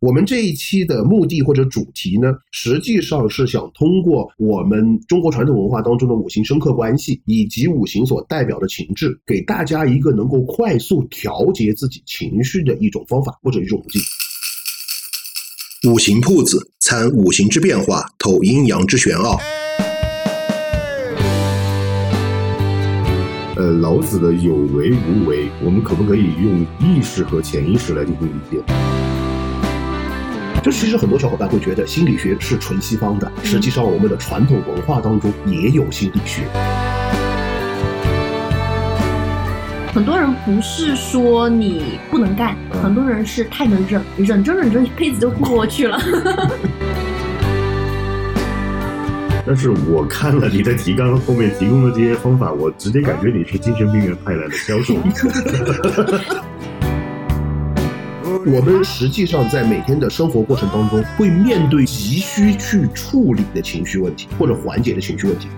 我们这一期的目的或者主题呢，实际上是想通过我们中国传统文化当中的五行生克关系，以及五行所代表的情志，给大家一个能够快速调节自己情绪的一种方法或者一种途径。五行铺子参五行之变化，透阴阳之玄奥。呃，老子的有为无为，我们可不可以用意识和潜意识来进行理解？就其实很多小伙伴会觉得心理学是纯西方的，实际上我们的传统文化当中也有心理学。很多人不是说你不能干，很多人是太能忍，忍着忍着一辈子就过去了。但是我看了你的提纲后面提供的这些方法，我直接感觉你是精神病院派来的销售。我们实际上在每天的生活过程当中，会面对急需去处理的情绪问题，或者缓解的情绪问题。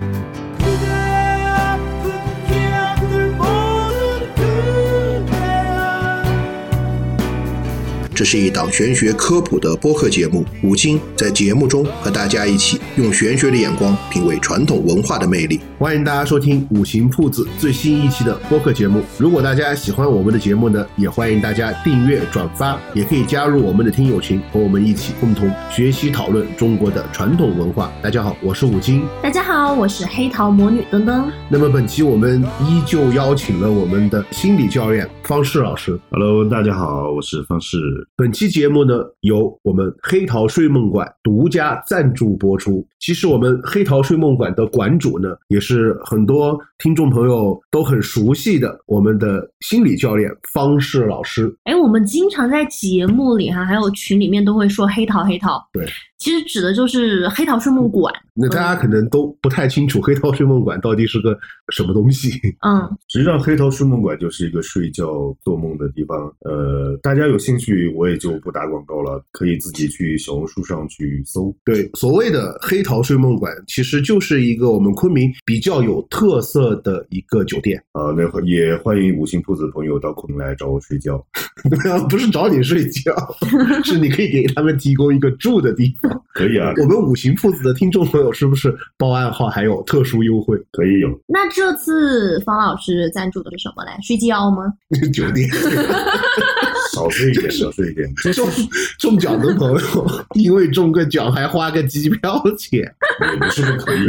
这是一档玄学科普的播客节目，五金在节目中和大家一起用玄学的眼光品味传统文化的魅力。欢迎大家收听五行铺子最新一期的播客节目。如果大家喜欢我们的节目呢，也欢迎大家订阅、转发，也可以加入我们的听友群，和我们一起共同学习讨论中国的传统文化。大家好，我是五金。大家好，我是黑桃魔女噔噔。那么本期我们依旧邀请了我们的心理教练方世老师。Hello，大家好，我是方式。本期节目呢，由我们黑桃睡梦馆独家赞助播出。其实我们黑桃睡梦馆的馆主呢，也是很多听众朋友都很熟悉的我们的心理教练方世老师。哎，我们经常在节目里哈，还有群里面都会说黑桃黑桃。对，其实指的就是黑桃睡梦馆。那大家可能都不太清楚黑桃睡梦馆到底是个什么东西。嗯，实际上，黑桃睡梦馆就是一个睡觉做梦的地方。呃，大家有兴趣，我也就不打广告了，可以自己去小红书上去搜。对，所谓的黑桃睡梦馆，其实就是一个我们昆明比较有特色的一个酒店。啊、那会也欢迎五星铺子的朋友到昆明来找我睡觉。对啊，不是找你睡觉，是你可以给他们提供一个住的地方。可以啊，我们五行铺子的听众朋友是不是报暗号还有特殊优惠？可以有。那这次方老师赞助的是什么嘞？睡觉吗？酒店 少睡一点，少睡一点。中中奖的朋友，因为中个奖还花个机票钱。也不是不可以。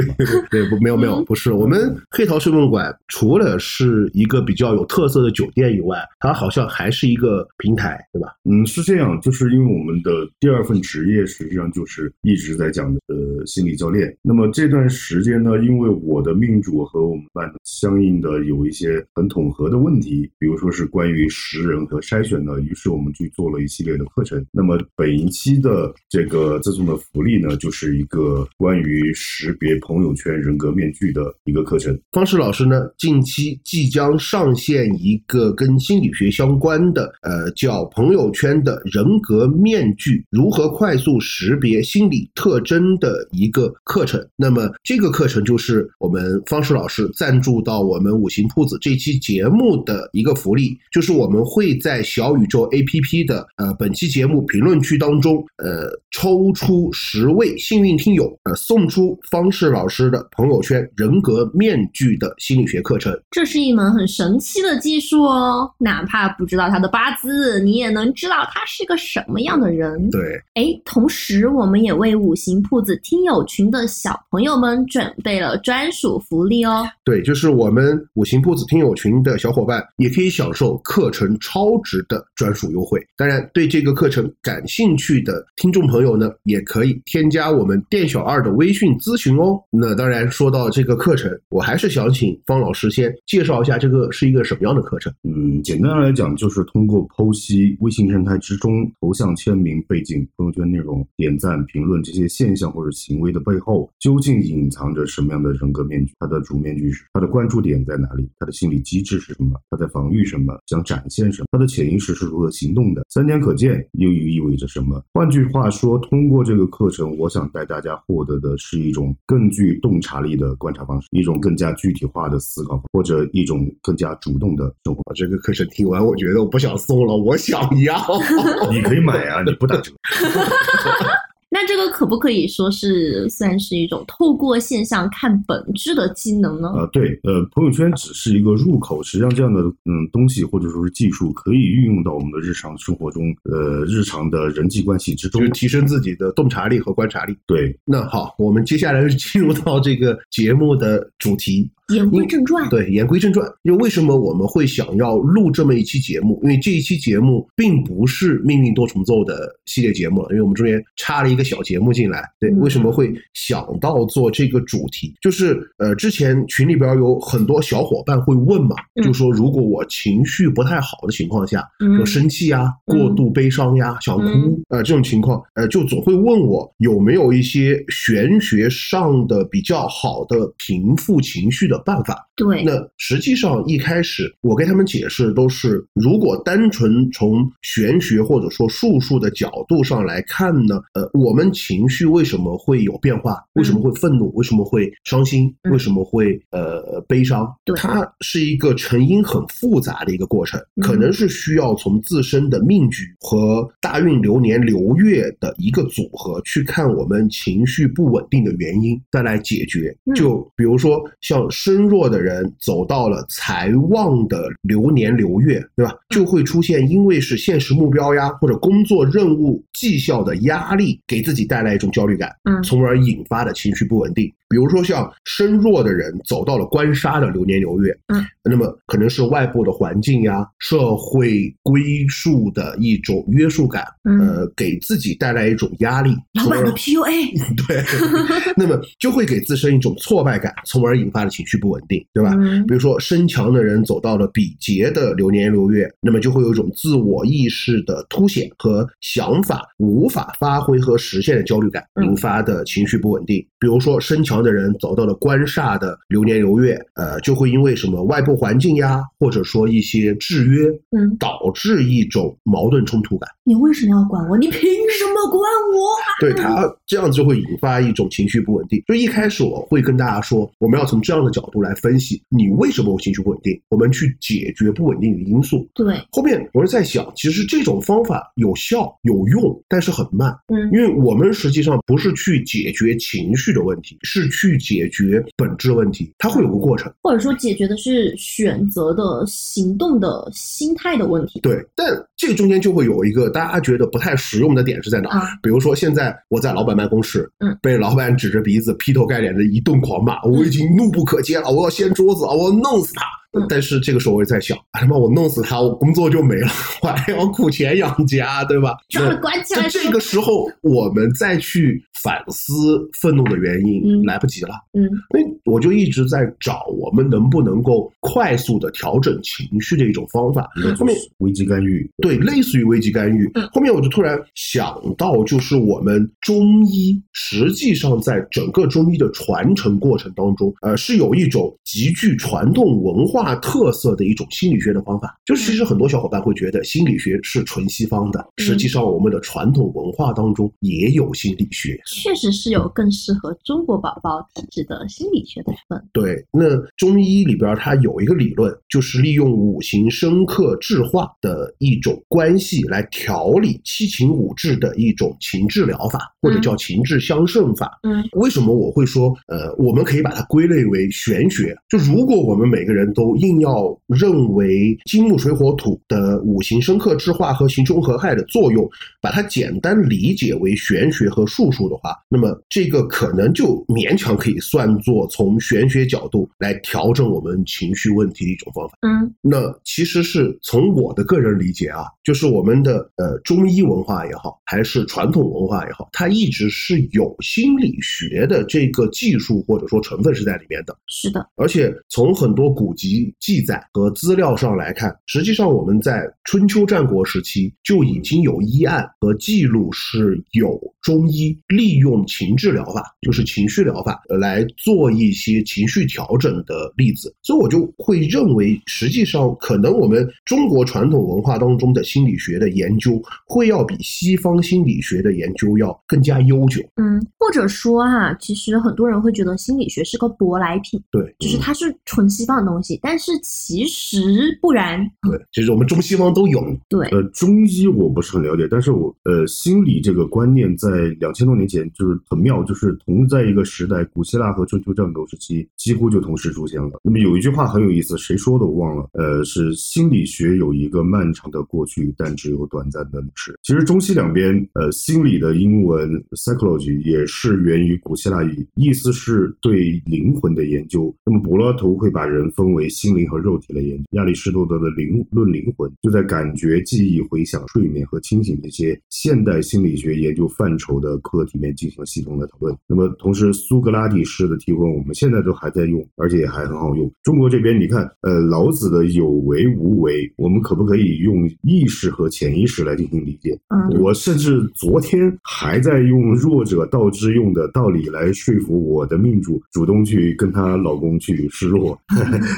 对，不，没有没有，不是。我们黑桃睡梦馆除了是一个比较有特色的酒店以外，它好像还是一个平台，对吧？嗯，是这样，就是因为我们的第二份职业实际上就是一直在讲的呃心理教练。那么这段时间呢，因为我的命主和我们班相应的有一些很统合的问题，比如说是关于识人和筛选的，于是是我们去做了一系列的课程。那么本一期的这个赠送的福利呢，就是一个关于识别朋友圈人格面具的一个课程。方式老师呢，近期即将上线一个跟心理学相关的，呃，叫朋友圈的人格面具如何快速识别心理特征的一个课程。那么这个课程就是我们方式老师赞助到我们五行铺子这期节目的一个福利，就是我们会在小宇宙 APP 的呃本期节目评论区当中，呃，抽出十位幸运听友，呃，送出方式老师的朋友圈人格面具的心理学课程。这是一门很神奇的技术哦，哪怕不知道他的八字，你也能知道他是个什么样的人。对，哎，同时我们也为五行铺子听友群的小朋友们准备了专属福利哦。对，就是我们五行铺子听友群的小伙伴也可以享受课程超值的专属优惠。当然，对这个课程感兴趣的听众朋友呢，也可以添加我们店小二的微信咨询哦。那当然，说到这个课程，我还是想请方老师先介绍一下这个是一个什么样的课程。嗯，简单来讲，就是通过剖析微信生态之中头像、签名、背景、朋友圈内容、点赞、评论这些现象或者行为的背后，究竟隐藏着什么样的人格面具？它的主面具是它的关注点在哪里？它的心理机制是什么？它在防御什么？想展现什么？它的潜意识是如何行动的？三点可见又意味着什么？换句话说，通过这个课程，我想带大家获得的是一种更具洞察力的观察方式，一种更加具体化的思考，或者一种更加主动的生活。这个课程听完，我觉得我不想送了，我想要。你可以买啊，你不打折。那这个可不可以说是算是一种透过现象看本质的技能呢？呃，对，呃，朋友圈只是一个入口，实际上这样的嗯东西或者说是技术可以运用到我们的日常生活中，呃，日常的人际关系之中，就是提升自己的洞察力和观察力。对，那好，我们接下来进入到这个节目的主题。言归正传，对，言归正传，就为什么我们会想要录这么一期节目？因为这一期节目并不是命运多重奏的系列节目了，因为我们中间插了一个小节目进来。对，为什么会想到做这个主题？就是呃，之前群里边有很多小伙伴会问嘛，就说如果我情绪不太好的情况下，有生气呀、过度悲伤呀、想哭呃这种情况，呃，就总会问我有没有一些玄学上的比较好的平复情绪的。办法对，那实际上一开始我跟他们解释都是，如果单纯从玄学或者说术数的角度上来看呢，呃，我们情绪为什么会有变化？为什么会愤怒？为什么会伤心？为什么会呃悲伤？对，它是一个成因很复杂的一个过程，可能是需要从自身的命局和大运流年流月的一个组合去看我们情绪不稳定的原因，再来解决。就比如说像身弱的人走到了财旺的流年流月，对吧？就会出现因为是现实目标呀，或者工作任务绩效的压力，给自己带来一种焦虑感，嗯，从而引发的情绪不稳定。比如说像身弱的人走到了官杀的流年流月，嗯，那么可能是外部的环境呀、社会归属的一种约束感，呃，给自己带来一种压力，老板的 PUA，对，那么就会给自身一种挫败感，从而引发的情绪不稳定，对吧？比如说身强的人走到了比劫的流年流月，那么就会有一种自我意识的凸显和想法无法发挥和实现的焦虑感，引发的情绪不稳定。比如说身强。的人走到了官煞的流年流月，呃，就会因为什么外部环境呀，或者说一些制约，嗯，导致一种矛盾冲突感。你为什么要管我？你凭什么管我？对他这样就会引发一种情绪不稳定。就一开始我会跟大家说，我们要从这样的角度来分析你为什么会情绪不稳定，我们去解决不稳定的因素。对，后面我是在想，其实这种方法有效有用，但是很慢。嗯，因为我们实际上不是去解决情绪的问题，是去解决本质问题，它会有个过程，或者说解决的是选择的行动的心态的问题。对，但这个中间就会有一个大家觉得不太实用的点是在哪？啊，比如说现在我在老板办公室，嗯，被老板指着鼻子劈头盖脸的一顿狂骂，我已经怒不可遏我要掀桌子，我要弄死他。但是这个时候我也在想，他妈我弄死他，我工作就没了，我还要苦钱养家，对吧？那关起来。这个时候我们再去反思愤怒的原因，来不及了。嗯，所以我就一直在找我们能不能够快速的调整情绪的一种方法。后面危机干预，对，类似于危机干预。后面我就突然想到，就是我们中医实际上在整个中医的传承过程当中，呃，是有一种极具传统文化。化特色的一种心理学的方法，就是其实很多小伙伴会觉得心理学是纯西方的，实际上我们的传统文化当中也有心理学，确实是有更适合中国宝宝体质的心理学的分。对，那中医里边它有一个理论，就是利用五行生克制化的一种关系来调理七情五志的一种情志疗法，或者叫情志相胜法。嗯，为什么我会说，呃，我们可以把它归类为玄学？就如果我们每个人都硬要认为金木水火土的五行生克制化和行冲合害的作用，把它简单理解为玄学和术数的话，那么这个可能就勉强可以算作从玄学角度来调整我们情绪问题的一种方法。嗯，那其实是从我的个人理解啊，就是我们的呃中医文化也好，还是传统文化也好，它一直是有心理学的这个技术或者说成分是在里面的。是的，而且从很多古籍。记载和资料上来看，实际上我们在春秋战国时期就已经有医案和记录是有中医利用情志疗法，就是情绪疗法呃来做一些情绪调整的例子，所以我就会认为，实际上可能我们中国传统文化当中的心理学的研究，会要比西方心理学的研究要更加悠久。嗯，或者说啊，其实很多人会觉得心理学是个舶来品，对，就是它是纯西方的东西，但是其实不然。对，其实我们中西方都有。对，呃，中医我不是很了解，但是我呃，心理这个观念在两千多年前就是很妙，就是同在一个时代，古希腊和春秋战国时期几乎就同时出现了。那么有一句话很有意思，谁说的我忘了，呃，是心理学有一个漫长的过去，但只有短暂的历史。其实中西两边，呃，心理的英文 psychology 也是源于古希腊语，意思是对灵魂的研究。那么柏拉图会把人分为心灵和肉体的研究，亚里士多德的灵论灵魂就在感觉、记忆、回想、睡眠和清醒这些现代心理学研究范畴的课题面进行了系统的讨论。那么同时，苏格拉底式的提问，我们现在都还在用，而且还很好用。中国这边，你看，呃，老子的有为无为，我们可不可以用意识和潜意识来进行理解？嗯，我甚至昨天还在用弱者道之用的道理来说服我的命主，主动去跟她老公去示弱，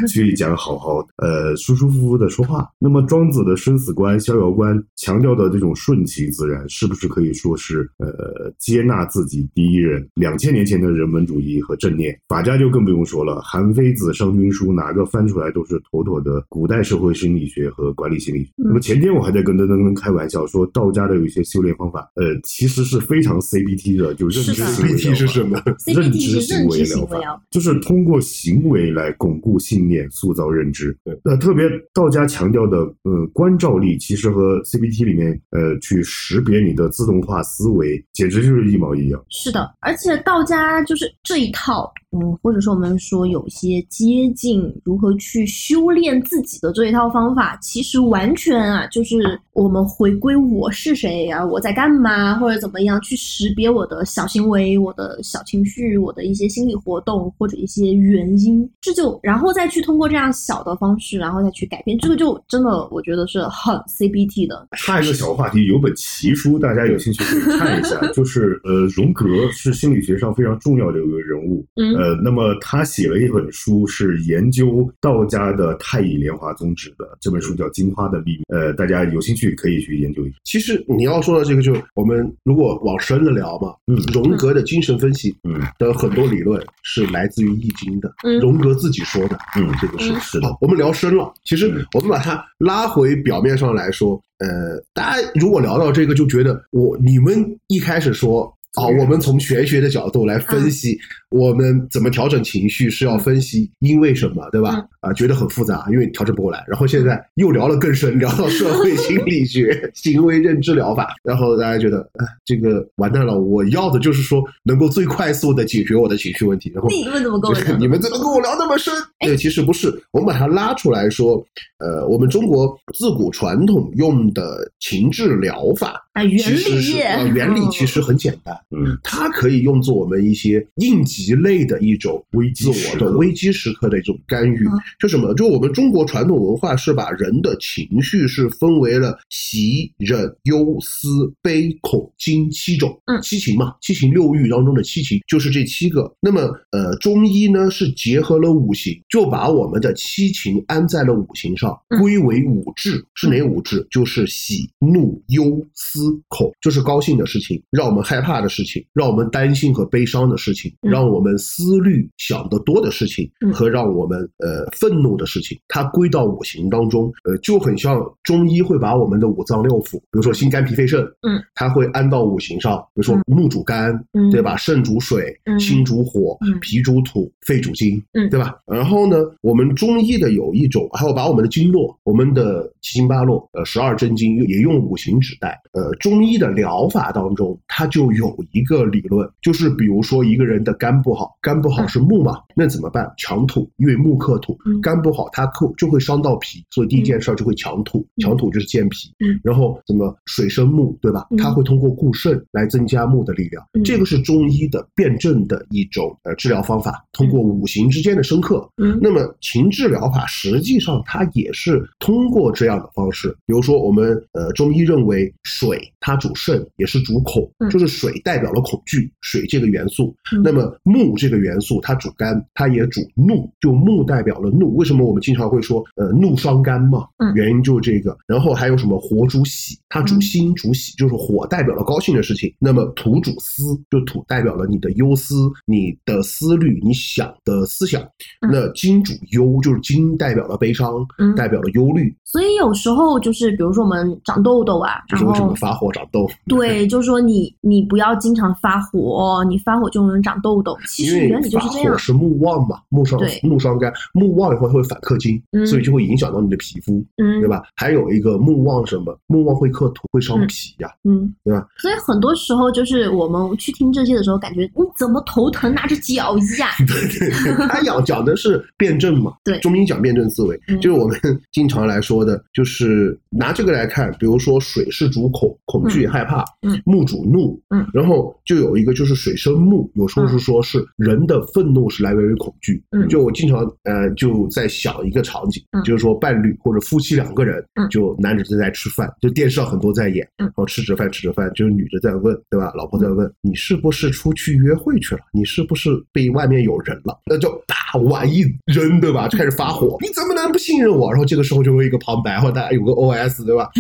去 讲好好呃舒舒服服的说话。那么庄子的生死观、逍遥观强调的这种顺其自然，是不是可以说是呃接纳自己第一人？两千年前的人文主义和正念，法家就更不用说了，韩非子、商君书哪个翻出来都是妥妥的古代社会心理学和管理心理学。那么前天我还在跟噔噔噔开玩笑说，道家的有一些修炼方法，呃，其实是非常 CBT 的，就认知行为 CBT 是什么？认知行为疗法，就是通过行为来巩固信念、塑造认知对。那特别道家强调的，呃，关照力，其实和 CBT 里面，呃，去识别你的自动化思维，简直就是一毛一样。是的，而且道家就是这一套，嗯，或者说我们说有些接近如何去修炼自己的这一套方法，其实完全啊，就是我们回归我是谁啊，我在干嘛，或者怎么样去识别我的小行为、我的小情绪、我的一些心理活动或者一些原因，这就然后再去通过这样小的方式，然后再去改变，这个就真的我觉得是很 CBT 的。插一个小话题，有本奇书，大家有兴趣可以看一下，就是呃，荣格是心理学上非常重要的一个人物。嗯呃，那么他写了一本书，是研究道家的太乙莲华宗旨的，这本书叫《金花的秘密》。呃，大家有兴趣可以去研究一下。其实你要说的这个，就我们如果往深了聊嘛，嗯荣格的精神分析嗯的很多理论是来自于易经的，嗯荣格自己说的，嗯，这个是嗯是的好，我们聊深了。其实嗯我们把它拉回表面上来说，呃，大家如果聊到这个，就觉得我你们一开始说。啊，嗯我们从玄学的角度来分析，我们怎么调整情绪是要分析因为什么，对吧？嗯啊，觉得很复杂，因为调整不过来。然后现在又聊了更深，聊到社会心理学、行为认知疗法，然后大家觉得，哎，这个完蛋了，我要的就是说能够最快速的解决我的情绪问题。然后你们怎么跟我就是讲？你们怎么跟我聊那么深？对，其实不是，我们把它拉出来说，呃，我们中国自古传统用的情志疗法，啊，原理是 原理其实很简单，嗯它可以用作我们一些应急类的一种危自机时刻我的危机时刻的一种干预嗯。就什么？就我们中国传统文化是把人的情绪是分为了喜、忍、忧、思、悲、恐、惊七种。嗯七情嘛，七情六欲当中的七情就是这七个。那么，呃，中医呢是结合了五行，就把我们的七情安在了五行上，嗯归为五志。是哪五志？就是喜、怒、忧、思、恐，就是高兴的事情，让我们害怕的事情，让我们担心和悲伤的事情，嗯。让我们思虑想得多的事情，嗯。和让我们呃愤怒的事情，它归到五行当中，呃，就很像中医会把我们的五脏六腑，比如说心肝脾肺肾，嗯，它会安到五行上，比如说嗯。木主肝，嗯。对吧？肾主水，嗯。心主火，嗯。脾主土，肺主金，嗯。对吧？然后呢，我们中医的有一种，还有把我们的经络，我们的七经八络，呃，十二真经也用五行指代。呃，中医的疗法当中，它就有一个理论，就是比如说一个人的肝不好，肝不好是木嘛，那怎么办？强土，因为木克土嗯，肝不好它克就会伤到脾，所以第一件事儿就会强土，嗯强土就是健脾。嗯然后怎么水生木，对吧嗯？它会通过固肾来增加木的力量，嗯这个是中医的辩证的一种呃治疗方法，通过五行之间的生克。嗯那么情志疗法实际上它也是通过这样的方式，比如说我们呃中医认为水它主肾，也是主恐，嗯就是水代表了恐惧，水这个元素。嗯那么木这个元素它主肝，它也主怒，就木代表了怒。为什么我们经常会说呃怒伤肝嘛？嗯原因就是这个。然后还有什么火主喜，它主嗯心主喜，就是火代表了高兴的事情。那么土主思，就土代表了你的忧思、你的思虑、你想的思想。嗯那金主忧，就是金代表了悲伤，嗯代表了忧虑，所以有时候就是，比如说我们长痘痘啊，然就是为什么后发火长痘。对，就是说你你不要经常发火，你发火就能长痘痘。其实原理就是这样火。是木旺嘛，木伤对木伤肝，木旺以后它会反克金，嗯所以就会影响到你的皮肤，嗯，对？吧？还有一个木旺什么？木旺会克土，会伤嗯脾呀、嗯，对吧？所以很多时候就是我们去听这些的时候，感觉你怎么头疼拿着脚呀？对对对，他讲讲的是辩证嘛，对中医讲辩证思维，嗯就是我们 经常来说的，就是拿这个来看，比如说水是主恐，恐惧、嗯害怕，嗯木主怒，嗯然后就有一个就是水生木，有时候是说是人的愤怒是来源于恐惧，嗯就我经常呃就在想一个场景，嗯就是说伴侣或者夫妻两个人，嗯就男的正在吃饭，就电视上很多在演，嗯然后吃着饭吃着饭，就是女的在问，对吧？老婆在问、你是不是出去约会去了？你是不是被外面有人了？那就大碗一扔，对吧？就开始发火，你怎么能不信任我？然后这个时候就会一个旁白，或者大家有个 OS，对吧？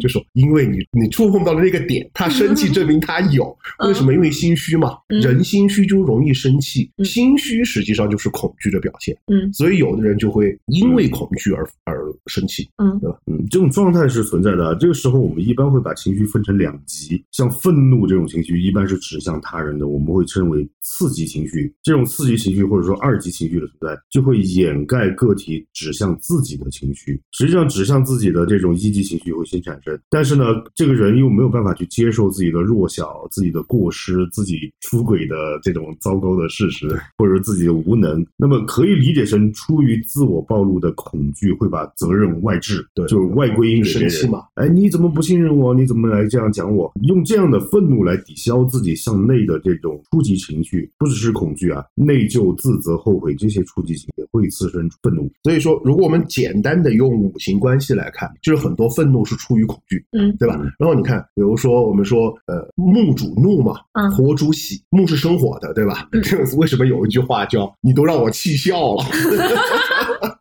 就说因为你你触碰到了那个点，他生气证明他有，为什么？因为心虚嘛，嗯人心虚就容易生气，嗯心虚实际上就是恐惧的表现，嗯所以有的人就会因为恐惧而而生气，嗯对吧嗯，这种状态是存在的啊。这个时候，我们一般会把情绪分成两极，像愤怒这种情绪，一般是指向他人的，我们会称为刺激情绪。这种刺激情绪或者说二级情绪的存在，就会掩盖个体指向自己的情绪。实际上，指向自己的这种一级情绪会先产生，但是呢，这个人又没有办法去接受自己的弱小、自己的过失、自己出轨的这种糟糕的事实，或者是自己的无能。那么可以理解成出于自我暴露的恐惧，会把责任外置，对就是外归因给别人。生气嘛，哎，你怎么不信任我？你怎么来这样讲我？用这样的愤怒来抵消自己向内的这种初级情绪，不只是恐惧啊，内疚、自责、后悔这些初级情绪会滋生愤怒。所以说，如果我们简单的用五行关系来看，就是很多愤怒是出于恐惧，嗯对吧嗯？然后你看，比如说我们说，呃，木主怒嘛，嗯火主喜，木是生火的，对吧？为什么有一句话叫“你都让我气笑了”，嗯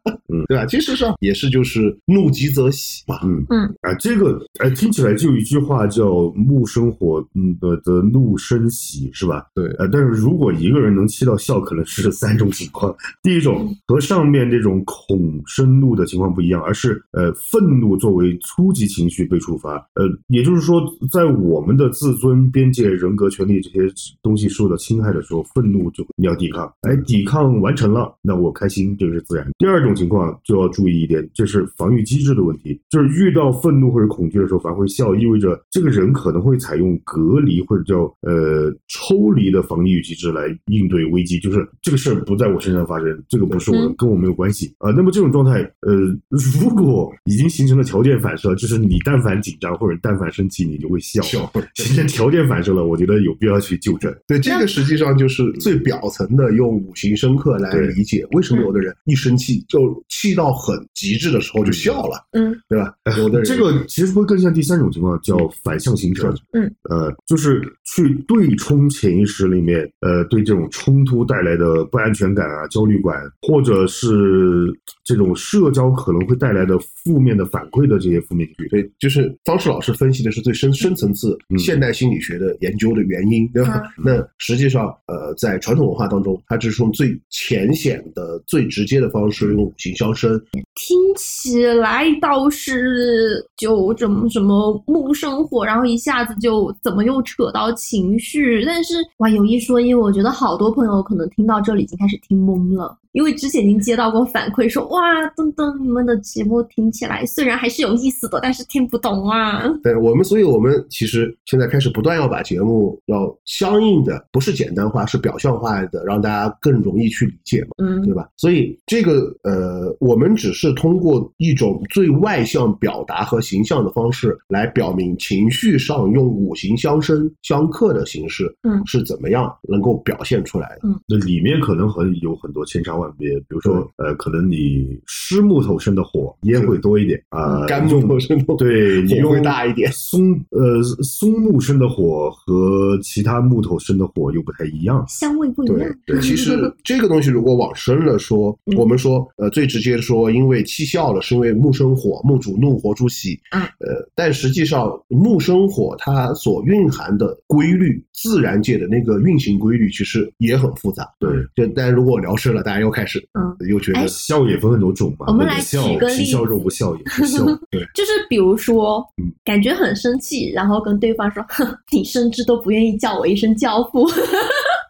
对吧？其实上也是就是怒极则喜嘛，嗯嗯啊，这个哎，听起来就有一句话叫“木生火，嗯的的怒生喜”，是吧？对呃，但是如果一个人能气到笑，可能是三种情况。第一种和上面这种恐生怒的情况不一样，而是呃愤怒作为初级情绪被触发。呃，也就是说，在我们的自尊、边界、人格、权利这些东西受到侵害的时候，愤怒就你要抵抗。哎，抵抗完成了，那我开心，这个是自然。第二种情况就要注意一点，这是防御机制的问题，就是遇到愤怒或者恐惧的时候，反而会笑，意味着这个人可能会采用隔离或者叫呃抽离的防御机制来应对危机，就是这个事儿不在我身上发生，这个不是我的嗯，跟我没有关系啊、那么这种状态，呃，如果已经形成了条件反射，就是你但凡紧张或者但凡生气，你就会笑。笑。形成条件反射了，我觉得有必要去纠正。对，这个实际上就是最表层的用五行生克来理解，为什么有的人一生气就气到很极致的时候就笑了，嗯对吧？有的人这个其实会更像第三种情况，叫反向形成。嗯，呃，就是去对冲潜意识里面，呃，对这种冲突带来的不安全感啊、焦虑感，或者是这种社交可能会带来的负面的反馈的这些负面情绪。对，就是方式老师分析的是最深深层次嗯现代心理学的研究的原因，对吧？那实际上，呃，在传统文化当中，它只是用最浅显的、最直接的方式用五行听起来倒是就这么什么木生火，然后一下子就怎么又扯到情绪？但是哇，有一说一，我觉得好多朋友可能听到这里已经开始听懵了，因为之前已经接到过反馈说，哇，噔噔，你们的节目听起来虽然还是有意思的，但是听不懂啊。对我们，所以我们其实现在开始不断要把节目要相应的，不是简单化，是表象化的，让大家更容易去理解嘛。嗯对吧？所以这个呃，我们只是通过一种最外向表达和形象的方式来表明情绪上用五行相生相克的形式，嗯是怎么样能够表现出来的？那里面可能很有很多千差万别，比如说，呃，可能你湿木头生的火烟会多一点啊，干木头生的对，你火会大一点松呃松木生的火和其他木头生的火又不太一样。香味不一样。对，其实 这个东西如果往深了说，嗯我们说呃最直接的说，因为气笑了，是因为木生火，木主怒，火主喜。嗯呃，但实际上木生火它所蕴含的规律，自然界的那个运行规律，其实也很复杂。对，就但如果聊深了，大家又开始嗯又觉得哎笑也分很多种嘛，我们来笑举个例皮笑子肉不笑也不笑。对，就是比如说嗯，感觉很生气，然后跟对方说：“哼，你甚至都不愿意叫我一声教父。”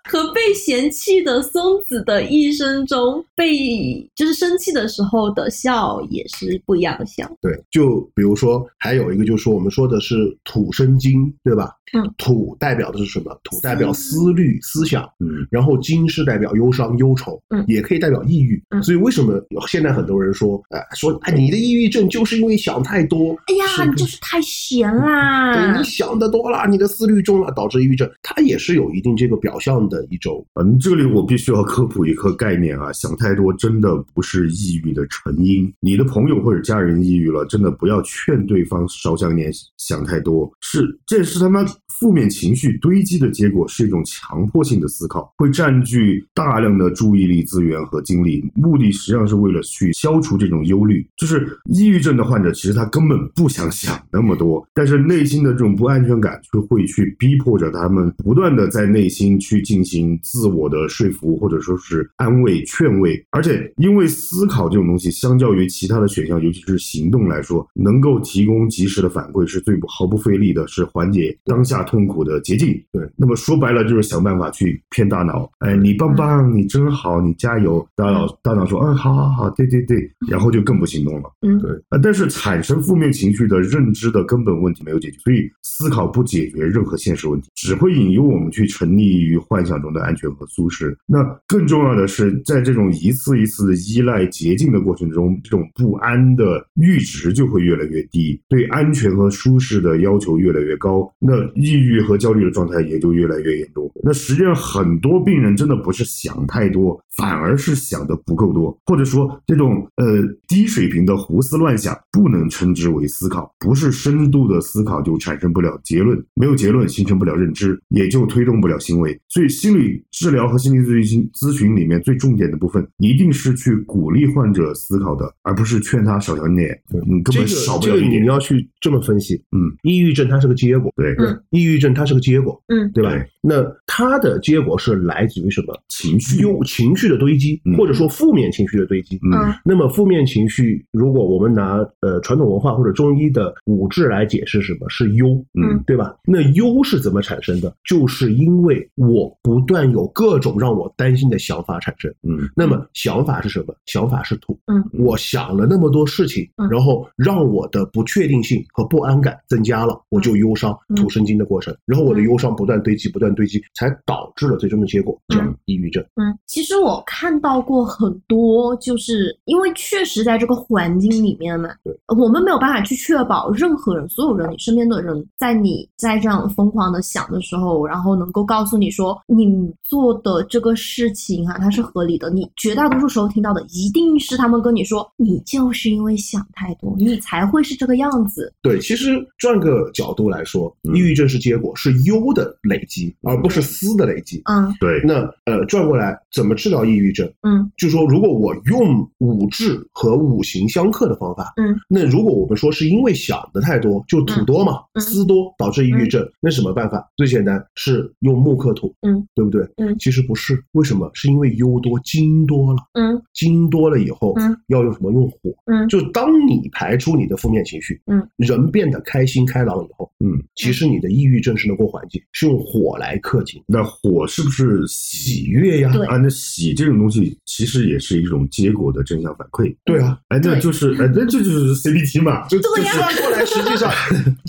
和被嫌弃的松子的一生中，被就是生气的时候的笑也是不一样的笑。对，就比如说还有一个就是说我们说的是土生金，对吧？嗯，土代表的是什么？土代表思虑、思想。嗯，然后金是代表忧伤、忧愁，嗯也可以代表抑郁。嗯所以为什么现在很多人说，哎、说哎，你的抑郁症就是因为想太多，哎呀，你就是太闲啦！对你想的多了，你的思虑重了，导致抑郁症，它也是有一定这个表象的一种。嗯，这里我必须要科普一个概念啊，想太多真的不是抑郁的成因。你的朋友或者家人抑郁了，真的不要劝对方少想点，想太多，是这是他妈负面情绪堆积的结果，是一种强迫性的思考，会占据大量的注意力资源和精力，目的实际上是为了去消除这种忧虑。就是抑郁症的患者，其实他根本不想想那么多，但是内心的这种不安全感就会去逼迫着他们不断的在内心去进行自我的说服，或者说是安慰、劝慰。而且因为思考这种东西，相较于其他的选项，尤其是行动来说，能够提供及时的反馈是最不毫不费力的，是缓解当下痛苦的捷径。对，那么说白了就是想办法去骗大脑，哎，你棒棒，你真好，你加油。大脑大脑说，嗯，好好好，对对对，然后就更不行动了。嗯对啊，但是产生负面情绪的认知的根本问题没有解决，所以思考不解决任何现实问题，只会引诱我们去沉溺于幻想中的安全和舒适。那更重要的是，在这种一次一次的依赖捷径的过程中，这种不安的阈值就会越来越低，对安全和舒适的要求越来越高，那抑郁和焦虑的状态也就越来越严重。那实际上，很多病人真的不是想太多，反而是想的不够多，或者说这种呃低水平的胡思乱想，不能称之为思考。不是深度的思考就产生不了结论，没有结论形成不了认知，也就推动不了行为。所以，心理治疗和心理咨询咨询里面最重点的部分，一定是去鼓励患者思考的，而不是劝他少想点。你根这个本少不这个你了一点。要去这么分析，嗯，抑郁症它是个结果，对，嗯抑郁症它是个结果，嗯对吧？对那它的结果是来自于什么？情绪忧情绪的堆积，嗯或者说负面情绪的堆积。嗯嗯那么负面情绪，如果我们拿呃传统文化或者中医的五志来解释，什么是忧？嗯对吧？那忧是怎么产生的？就是因为我不断有各种让我担心的想法产生。嗯那么想法是什么？想法是土。嗯我想了那么多事情，嗯然后让我的不确定性和不安感增加了，我就忧伤，嗯土生金的过程。然后我的嗯忧伤不断堆积，不断堆积，才导致了最终的结果，叫嗯抑郁症。嗯，其实我看到过很多，就是因为确实在这个环境里面嘛对，我们没有办法去确保任何人、所有人、你身边的人，在你在这样疯狂的想的时候，然后能够告诉你说你做的这个事情啊，它是合理的。你绝大多数时候听到的一定是他们跟你说，你就是因为想太多，你才会是这个样子。对，其实转个角度来说，嗯抑郁症是结果，是优的累积，而不是思的累积。嗯对，那呃，转过来怎么治疗抑郁症？嗯就说如果我用五志和五行相克的方法，嗯，那如果我们说是因为想的太多，就土多嘛，嗯思多导致抑郁症，那什么办法？最简单是用木克土，嗯，对不对？嗯其实不是，为什么？是因为忧多，金多了，嗯金多了以后，嗯，要用什么？用火。嗯就当你排出你的负面情绪，嗯，人变得开心开朗以后，嗯，其实你的抑郁症是能够缓解，是用火来来客气。那火是不是喜悦呀？对啊，那喜这种东西其实也是一种结果的正向反馈。对啊，哎，那就是哎，那这就是 CBT 嘛。就就对呀算过来，实际上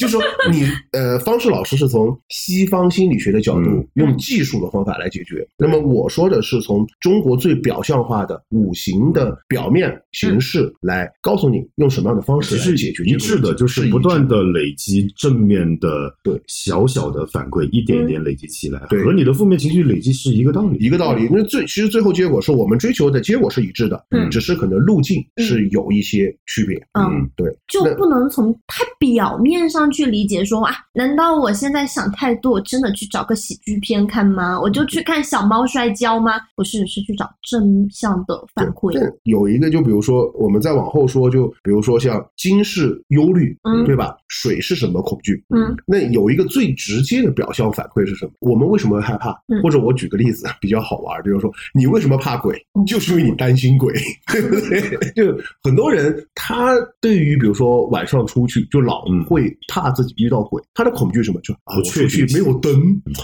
就说你呃，方式老师是从西方心理学的角度嗯，用技术的方法来解决。那么我说的是从中国最表象化的五行的表面形式来告诉你用什么样的方式其实来解决一致的，就是不断的累积正面的对小小的反馈，一点一点累积起来，对和你的负面情绪累积是一个道理。一个道理。那最其实最后结果是我们追求的结果是一致的，嗯只是可能路径是有一些区别。嗯，对，就不能从太表面上去理解说啊，难道我现在想太多，我真的去找个喜剧片看吗？我就去看小猫摔跤吗？不是，是去找正向的反馈。但有一个，就比如说，我们再往后说，就比如说像金是忧虑，嗯对吧？水是什么恐惧？嗯，那有一个最直接的表象反馈是什么？我们为什么会害怕？嗯或者我举个例子比较好玩，比如说你为什么怕鬼？嗯就是因为你担心鬼，对不对？就很多人他对于比如说晚上出去，就老嗯会怕自己遇到鬼，他的恐惧什么？就啊，出去没有灯，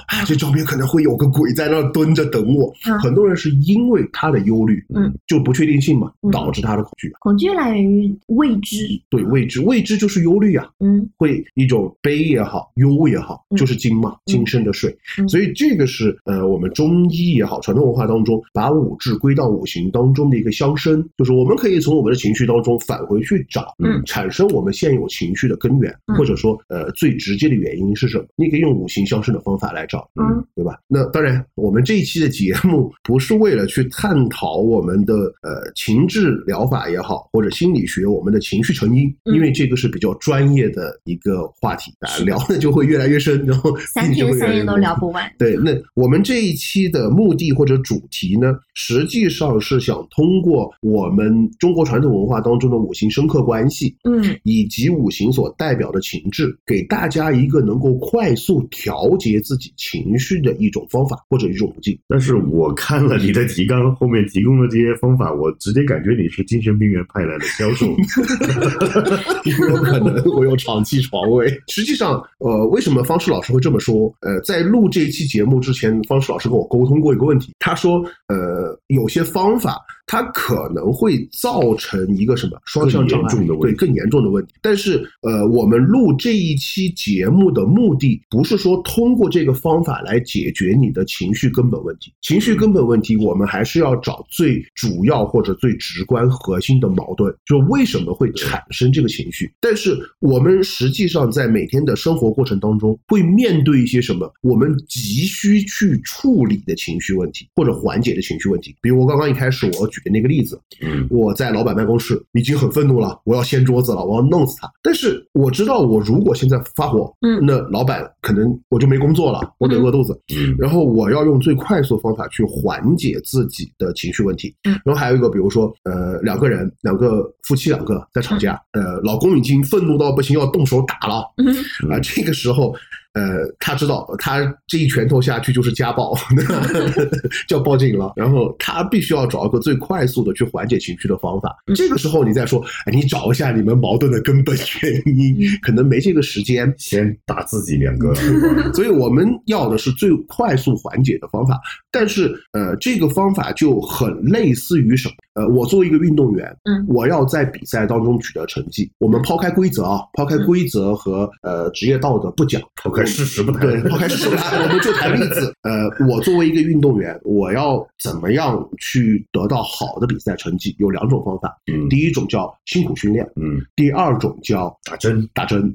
啊，这周边可能会有个鬼在那儿蹲着等我。嗯很多人是因为他的忧虑，嗯，就不确定性嘛，嗯。导致他的恐惧。恐惧来源于未知。对未知，未知就是忧虑啊，嗯。会一种悲也好，忧也好，嗯。就是金嘛，金生的水。嗯。所以这个是呃，我们中医也好，传统文化当中把五志归到五行当中的一个相生，就是我们可以从我们的情绪当中返回去找，嗯。产生我们现有情绪的根源，嗯。或者说呃最直接的原因是什么？你可以用五行相生的方法来找，嗯对吧？那当然，我们这一期的节目不是为了去探讨我们的呃情志疗法也好，或者心理学我们的情绪成因，嗯因为这个是比较专业的一个话题，啊，聊的就会越来越深，然后三天三夜都聊不完。对，那我们这一期的目的或者主题呢，实际上是想通过我们中国传统文化当中的五行深刻关系，嗯以及五行所代表的情志，给大家一个能够快速调节自己情绪的一种方法或者一种途径。但是我看了你的提纲后面提供的这些方法，我直接感觉你是精神病院派来的销售。有可能我有长期床位。实际上，呃，为什么方式老师会这么说？呃，在录这一期节目之前，方式老师跟我沟通过一个问题，他说，呃，有些方法它可能会造成一个什么双向重的问题对更严重的问题。但是，呃，我们录这一期节目的目的不是说通过这个方法来解决你的情绪根本问题，情绪根本问题我们还是要找最主要或者最直观核心的矛盾，就为什么会产生这个情绪。但是我们实际上在每天的生活过程当中，会面对一些什么我们急需去处理的情绪问题，或者缓解的情绪问题。比如我刚刚一开始我举的那个例子，嗯我在老板办公室已经很愤怒了，我要掀桌子了，我要弄死他。但是我知道，我如果现在发火，嗯那老板可能我就没工作了，我得饿肚子。嗯然后我要用最快速的方法去缓解自己的情绪问题。嗯然后还有一个，比如说，呃，两个人，两个夫妻两个在吵架，呃，老公已经愤怒到不行，要动手打了嗯啊、这个时候。呃，他知道他这一拳头下去就是家暴，就要报警了。然后他必须要找一个最快速的去缓解情绪的方法。嗯这个时候你再说，哎，你找一下你们矛盾的根本原因，可能没这个时间。先打自己两个。所以我们要的是最快速缓解的方法，但是呃，这个方法就很类似于什么？呃，我作为一个运动员，嗯我要在比赛当中取得成绩。我们抛开规则啊，抛开规则和呃职业道德不讲，抛开事实不谈对，抛开事实不谈，我们就谈例子。呃，我作为一个运动员，我要怎么样去得到好的比赛成绩？有两种方法，嗯第一种叫辛苦训练，嗯，第二种叫打针。打针？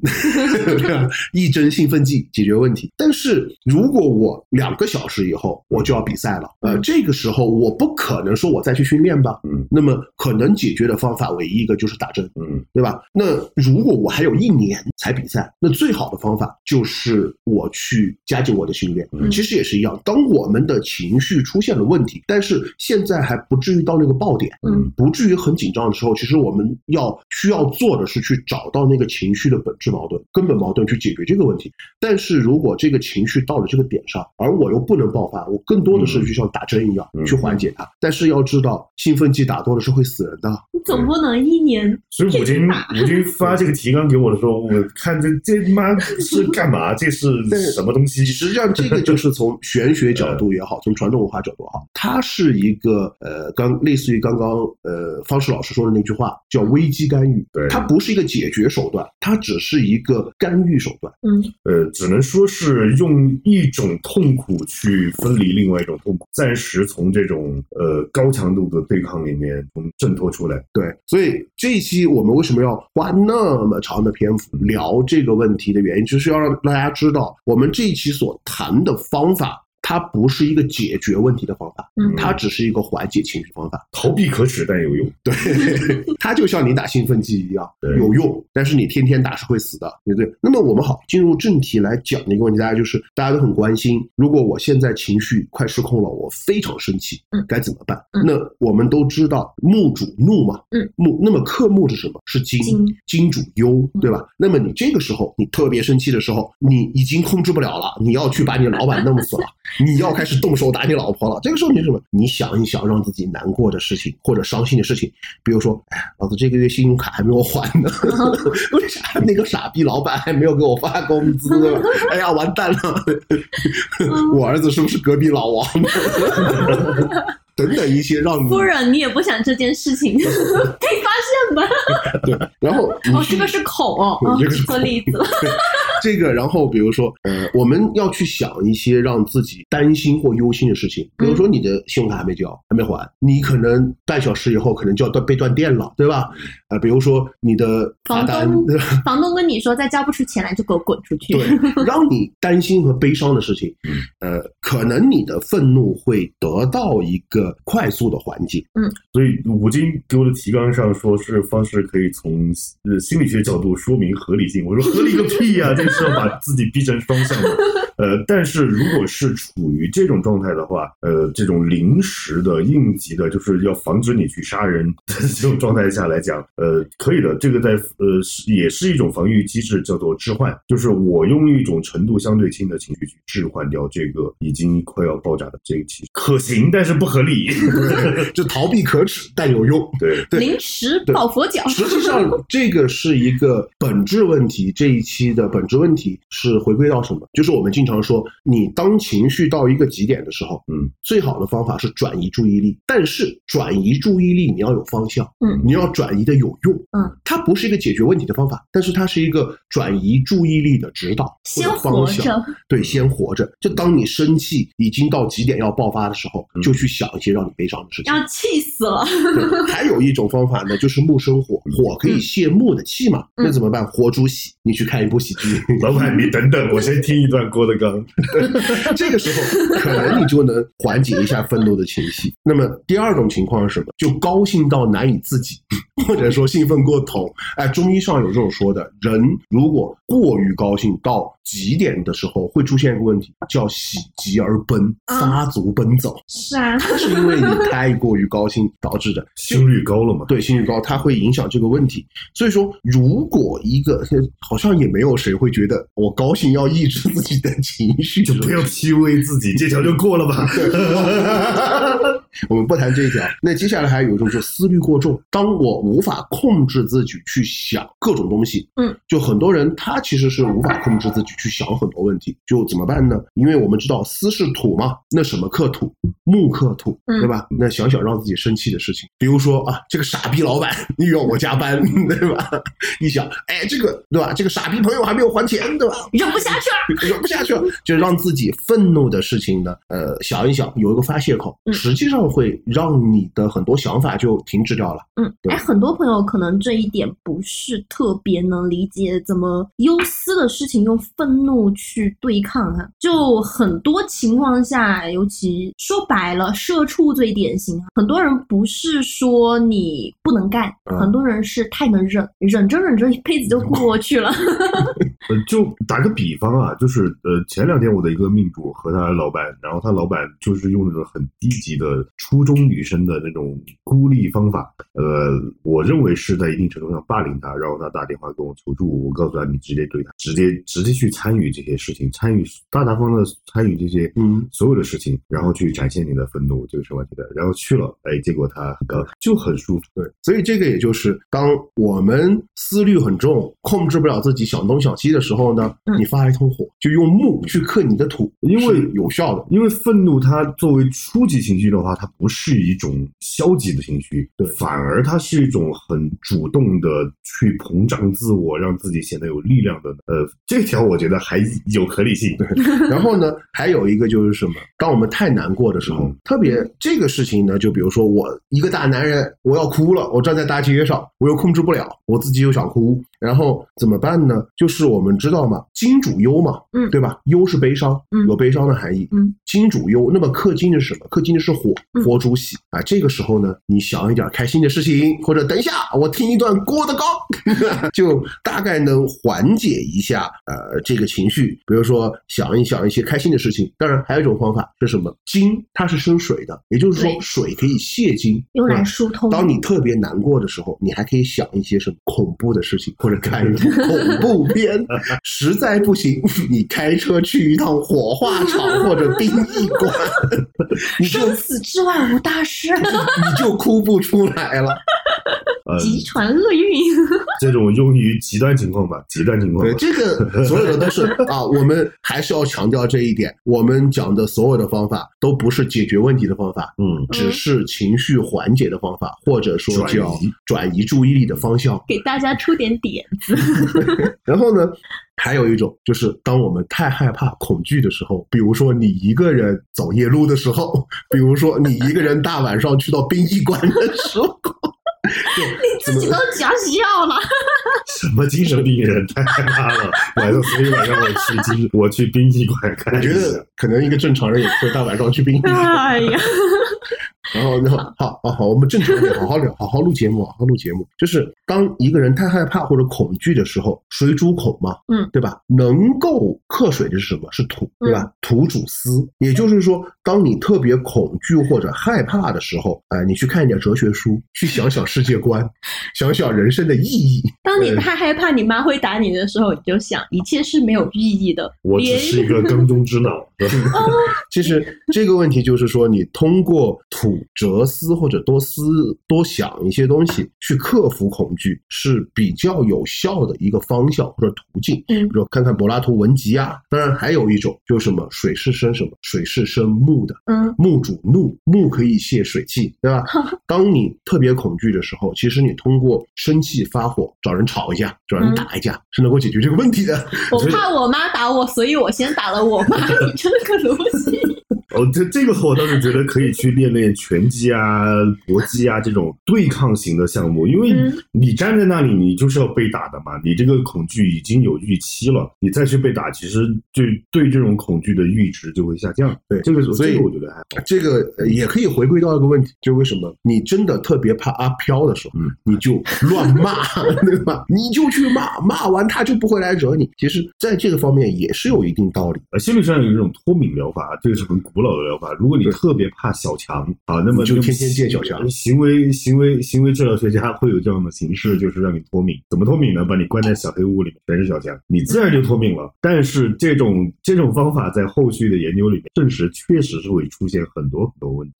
一针兴奋剂解决问题。但是如果我两个小时以后我就要比赛了，呃，这个时候我不可能说我再去训练吧。嗯那么可能解决的方法唯一一个就是打针，嗯对吧？那如果我还有一年才比赛，那最好的方法就是我去加紧我的训练。嗯其实也是一样，当我们的情绪出现了问题，但是现在还不至于到那个爆点，嗯，不至于很紧张的时候，其实我们要需要做的是去找到那个情绪的本质矛盾、根本矛盾，去解决这个问题。但是如果这个情绪到了这个点上，而我又不能爆发，我更多的是就像打针一样嗯去缓解它。但是要知道，兴奋剂打多了是会死人的。你总不能一年所以武军武军发这个提纲给我的时候，我看这这妈是干嘛？这是 什么东西？实际上，这个就是从玄学角度也好，从传统文化角度也好，它是一个呃，刚类似于刚刚呃方式老师说的那句话，叫危机干预。对它不是一个解决手段，它只是一个干预手段。嗯呃，只能说是用一种痛苦去分离另外一种痛苦，暂时从这种呃高强度的对抗里面从挣脱出来。对，所以这一期我们为什么要花那么长的篇幅聊这个问题的原因，就是要让大家知道，我们这一期所谈的方法，它不是一个解决问题的方法，嗯它只是一个缓解情绪方法。逃避可耻，但有用。对，它就像你打兴奋剂一样有用，但是你天天打是会死的，对不对？那么我们好进入正题来讲的一个问题，大家就是大家都很关心，如果我现在情绪快失控了，我非常生气，嗯该怎么办？嗯那我们都知道木主怒嘛，嗯，木，那么克木是什么？是金，金金主忧，对吧？那么你这个时候你特别生气的时候，你已经控制不了了，你要去把你老板弄死了，你要开始动手打你老婆了。这个时候你什么？你想一想让自己难过的事情或者伤心的事情，比如说，哎，老子这个月信用卡还没有还呢，为 啥那个傻逼老板还没有给我发工资？哎呀，完蛋了，我儿子是不是隔壁老王？等等一些让你夫人，你也不想这件事情被发现吧？对，然后哦，这个是口哦，哦这个例子。这个，然后比如说，呃，我们要去想一些让自己担心或忧心的事情，比如说你的信用卡还没交，还没还，你可能半小时以后可能就要断被断电了，对吧？呃，比如说你的房，东？房东跟你说再交不出钱来就给我滚出去。对，让你担心和悲伤的事情，呃，可能你的愤怒会得到一个快速的缓解。嗯所以武金给我的提纲上说是方式可以从心理学角度说明合理性。我说合理个屁呀、这是要把自己逼成双向的。呃，但是如果是处于这种状态的话，呃，这种临时的、应急的，就是要防止你去杀人的 这种状态下来讲，呃，可以的。这个在呃是也是一种防御机制，叫做置换，就是我用一种程度相对轻的情绪去置换掉这个已经快要爆炸的这个情绪，可行但是不合理。就逃避可耻，但有用。对。对临时抱佛脚。实际上，这个是一个本质问题。这一期的本质问题是回归到什么？就是我们经常说，你当情绪到一个极点的时候，嗯，最好的方法是转移注意力。但是转移注意力你要有方向，嗯你要转移的有用，嗯，它不是一个解决问题的方法，但是它是一个转移注意力的指导或先活方向。着，对，先活着。就当你生气已经到极点要爆发的时候，嗯就去想一些让你悲伤的事情。要气死了。还有一种方法呢，就是木生火，火可以泄木的气嘛。嗯那怎么办？火煮喜，你去看一部喜剧，老板，你等等，我先听一段郭德纲。这个时候可能你就能缓解一下愤怒的情绪。那么第二种情况是什么？就高兴到难以自己，或者说兴奋过头。哎，中医上有这种说的，人如果过于高兴到极点的时候，会出现一个问题，叫喜极而奔，啊发足奔走，是啊，是因为你太过于高兴导致的。心率高了嘛？对，心率高，它会影响这个问题。所以说，如果一个好像也没有谁会觉得我高兴要抑制自己的情绪，就不要 PUA 自己，这条就过了吧。我们不谈这一条。那接下来还有一种，就思虑过重。当我无法控制自己去想各种东西，嗯，就很多人他其实是无法控制自己去想很多问题，就怎么办呢？因为我们知道思是土嘛，那什么克土？木克土，嗯对吧？那想想让自己生气的事情，比如说啊，这个傻逼老板又要我加班，对吧？一想，哎，这个对吧？这个傻逼朋友还没有还钱，对吧？忍不下去了。忍不下去了，就让自己愤怒的事情呢，呃，想一想，有一个发泄口，嗯实际上会让你的很多想法就停止掉了。嗯，对哎，很多朋友可能这一点不是特别能理解，怎么忧思的事情用愤怒去对抗啊？就很多情况下，尤其说白白了，社畜最典型。很多人不是说你不能干，嗯很多人是太能忍，忍着忍着一辈子就过去了。呃，就打个比方啊，就是呃，前两天我的一个命主和他老板，然后他老板就是用那种很低级的初中女生的那种孤立方法，呃，我认为是在一定程度上霸凌她，然后她打电话跟我求助，我告诉她你直接怼她，直接直接去参与这些事情，参与大大方方的参与这些嗯所有的事情，然后去展现你的愤怒，这个是问题的。然后去了，哎，结果她很高，就很舒服。对，所以这个也就是当我们思虑很重，控制不了自己小东小西的时候呢，嗯你发一通火，就用木去克你的土，因为有效的。因为愤怒，它作为初级情绪的话，它不是一种消极的情绪，对反而它是一种很主动的去膨胀自我，让自己显得有力量的。呃，这条我觉得还有合理性。然后呢，还有一个就是什么？当我们太难过的时候，嗯特别这个事情呢，就比如说我一个大男人，我要哭了，我站在大街上，我又控制不了，我自己又想哭，然后怎么办呢？就是我们知道嘛，金主忧嘛，嗯对吧？忧是悲伤，嗯有悲伤的含义。嗯，金主忧，那么克金的是什么？克金的是火嗯，火主喜啊。这个时候呢，你想一点开心的事情，或者等一下我听一段郭德纲，就大概能缓解一下呃这个情绪。比如说想一想一些开心的事情。当然还有一种方法是什么？金它是生水的，也就是说水可以泄金，用来疏通。当你特别难过的时候，你还可以想一些什么恐怖的事情，或者看一部 恐怖片。实在不行，你开车去一趟火化场或者殡仪馆，你就生死之外无大事，你就哭不出来了。呃，急传厄运。这种用于极端情况吧，极端情况对，这个 所有的都是啊，我们还是要强调这一点。我们讲的所有的方法都不是解决问题的方法，嗯，只是情绪缓解的方法，或者说叫转移注意力的方向。给大家出点点子。然后呢，还有一种就是当我们太害怕、恐惧的时候，比如说你一个人走夜路的时候，比如说你一个人大晚上去到殡仪馆的时候，就自己都讲笑了。什么精神病人太害怕了，晚上所以晚上我去精我去殡仪馆看一下。我觉得可能一个正常人也不会大晚上去殡仪馆。哎呀，然后，然后，好，好，好，我们正常点，好好聊，好好录节目，好好录节目。就是当一个人太害怕或者恐惧的时候，水主恐嘛，嗯，对吧？能够克水的是什么？是土，对吧？土主思，也就是说，当你特别恐惧或者害怕的时候，哎、你去看一点哲学书，去想想世界观，想想人生的意义。当你太害怕你妈会打你的时候，你就想一切是没有意义的。我只是一个缸中之脑。其实这个问题就是说，你通过土哲思或者多思多想一些东西去克服恐惧，是比较有效的一个方向或者途径。嗯比如看看柏拉图文集啊，当然还有一种就是什么水是生什么，水是生木的，嗯木主怒，木可以泄水气，对吧？当你特别恐惧的时候，其实你通过生气发火，找人吵一架，找人打一架，是能够解决这个问题的。我怕我妈打我，所以我先打了我妈。你这个逻辑，哦，这这个我倒是觉得可以去练练拳击啊、搏击啊这种对抗型的项目，因为嗯你站在那里，你就是要被打的嘛，你这个恐惧已经有预期了，你再去被打，其实就对这种恐惧的阈值就会下降。对这个所以这个我觉得还好。这个呃也可以回归到一个问题，就为什么你真的特别怕阿飘的时候，嗯你就乱骂，对吧？你就去骂，骂完他就不会来惹你。其实，在这个方面也是有一定道理。呃，心理上有一种脱敏疗法，这个是很古老的疗法。如果你特别怕小强啊，那么就天天见小强行为行为行为治疗学家会有这样的形式，就是让你脱敏。怎么脱敏呢？把你关在小黑屋里面，全是小强，你自然就脱敏了。但是这种这种方法在后续的研究里面证实，确实是会出现很多很多问题。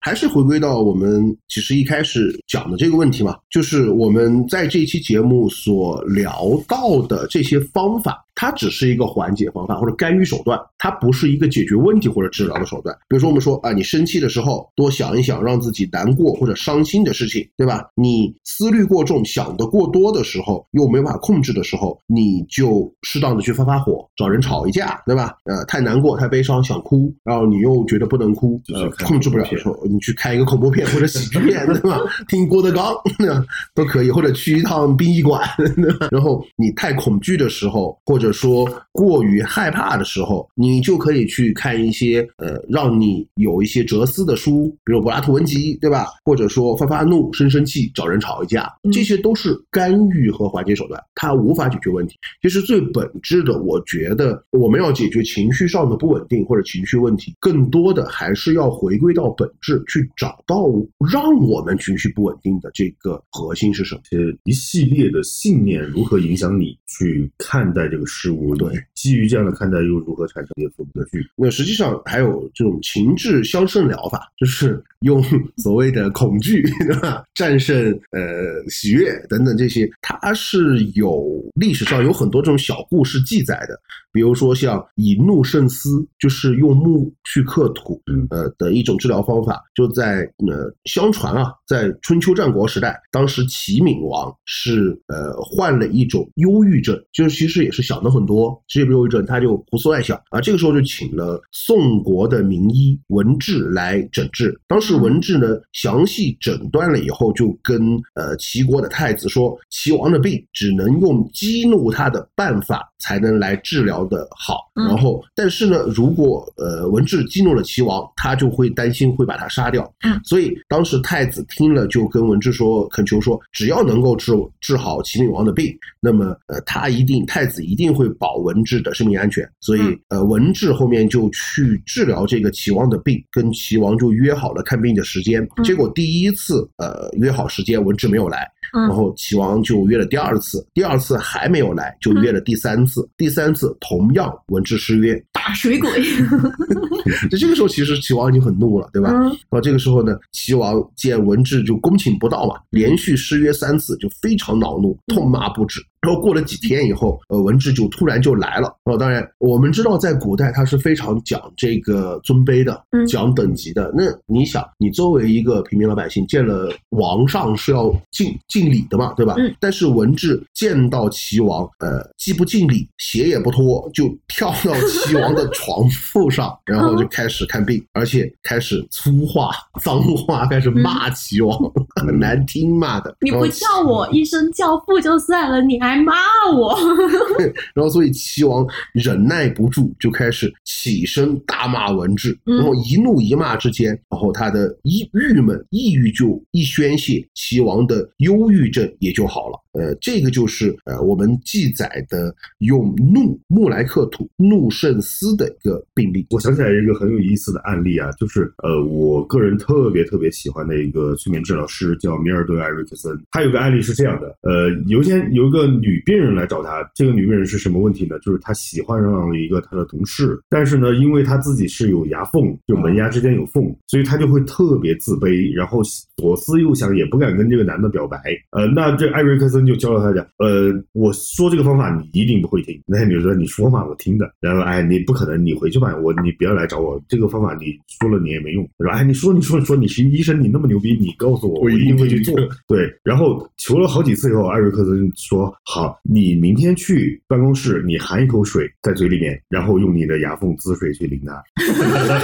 还是回归到我们其实一开始讲的这个问题嘛，就是我们在这期节目所聊到的这些方法，它只是一个缓解方法或者干预手段，它不是一个解决问题或者治疗的手段。比如说我们说啊，你生气的时候多想一想让自己难过或者伤心的事情，对吧？你思虑过重、想得过多的时候，又没办法控制的时候，你就适当的去发发火，找人吵一架，对吧？呃，太难过、太悲伤想哭，然后你又觉得不能哭，呃，就去看控制不了的时候，你去看一个恐怖片或者喜剧片，对吧？听郭德纲对吧都可以，或者去一趟殡仪馆，对吧？然后你太恐惧的时候，或者者说过于害怕的时候，你就可以去看一些呃让你有一些哲思的书，比如柏拉图文集，对吧？或者说发发怒、生生气、找人吵一架，这些都是干预和缓解手段，它无法解决问题。其实最本质的，我觉得我们要解决情绪上的不稳定或者情绪问题，更多的还是要回归到本质，去找到让我们情绪不稳定的这个核心是什么。这一系列的信念如何影响你去看待这个事物？对，基于这样的看待，又如何产生一些负面的那实际上还有这种情志相胜疗法，就是用所谓的恐惧，对吧？战胜呃喜悦等等这些，它是有历史上有很多这种小故事记载的。比如说像以怒胜思，就是用木去克土，呃的一种治疗方法。就在呃，相传啊，在春秋战国时代，当时齐闵王是呃患了一种忧郁症，就是其实也是想的很多，这个忧郁症他就胡思乱想啊。这个时候就请了宋国的名医文治来诊治。当时文治呢详细诊断了以后，就跟呃齐国的太子说，齐王的病只能用激怒他的办法才能来治疗。的好，然后但是呢，如果呃文治激怒了齐王，他就会担心会把他杀掉。嗯，所以当时太子听了就跟文治说，恳求说，只要能够治治好齐闵王的病，那么呃他一定太子一定会保文治的生命安全。所以呃文治后面就去治疗这个齐王的病，跟齐王就约好了看病的时间。结果第一次呃约好时间，文治没有来。然后齐王就约了第二次，第二次还没有来，就约了第三次，第三次同样文治失约，打水鬼。就这个时候，其实齐王已经很怒了，对吧？然后这个时候呢，齐王见文治就恭请不到嘛，连续失约三次，就非常恼怒，痛骂不止。然后过了几天以后，呃，文治就突然就来了。哦，当然我们知道，在古代他是非常讲这个尊卑的，讲等级的。那你想，你作为一个平民老百姓，见了王上是要敬敬礼的嘛，对吧？嗯。但是文治见到齐王，呃，既不敬礼，鞋也不脱，就跳到齐王的床铺上，然后就开始看病，而且开始粗话、脏话，开始骂齐王，很难听骂的。你不叫我一声教父就算了，你还。还骂我，然后所以齐王忍耐不住，就开始起身大骂文治，然后一怒一骂之间，然后他的郁郁闷、抑郁就一宣泄，齐王的忧郁症也就好了。呃，这个就是呃我们记载的用怒木来克土，怒胜思的一个病例。我想起来一个很有意思的案例啊，就是呃我个人特别特别喜欢的一个催眠治疗师叫米尔顿·艾瑞克森，他有个案例是这样的，呃有一天有一个。女病人来找他，这个女病人是什么问题呢？就是她喜欢上了一个她的同事，但是呢，因为她自己是有牙缝，就门牙之间有缝，所以她就会特别自卑，然后左思右想，也不敢跟这个男的表白。呃，那这艾瑞克森就教了他讲，呃，我说这个方法你一定不会听。那女的说你说嘛，我听的。然后哎，你不可能，你回去吧，我你不要来找我，这个方法你说了你也没用。说哎，你说你说你说你是医生，你那么牛逼，你告诉我，我一定会去做。对，然后求了好几次以后，艾瑞克森说。好，你明天去办公室，你含一口水在嘴里面，然后用你的牙缝滋水去淋他。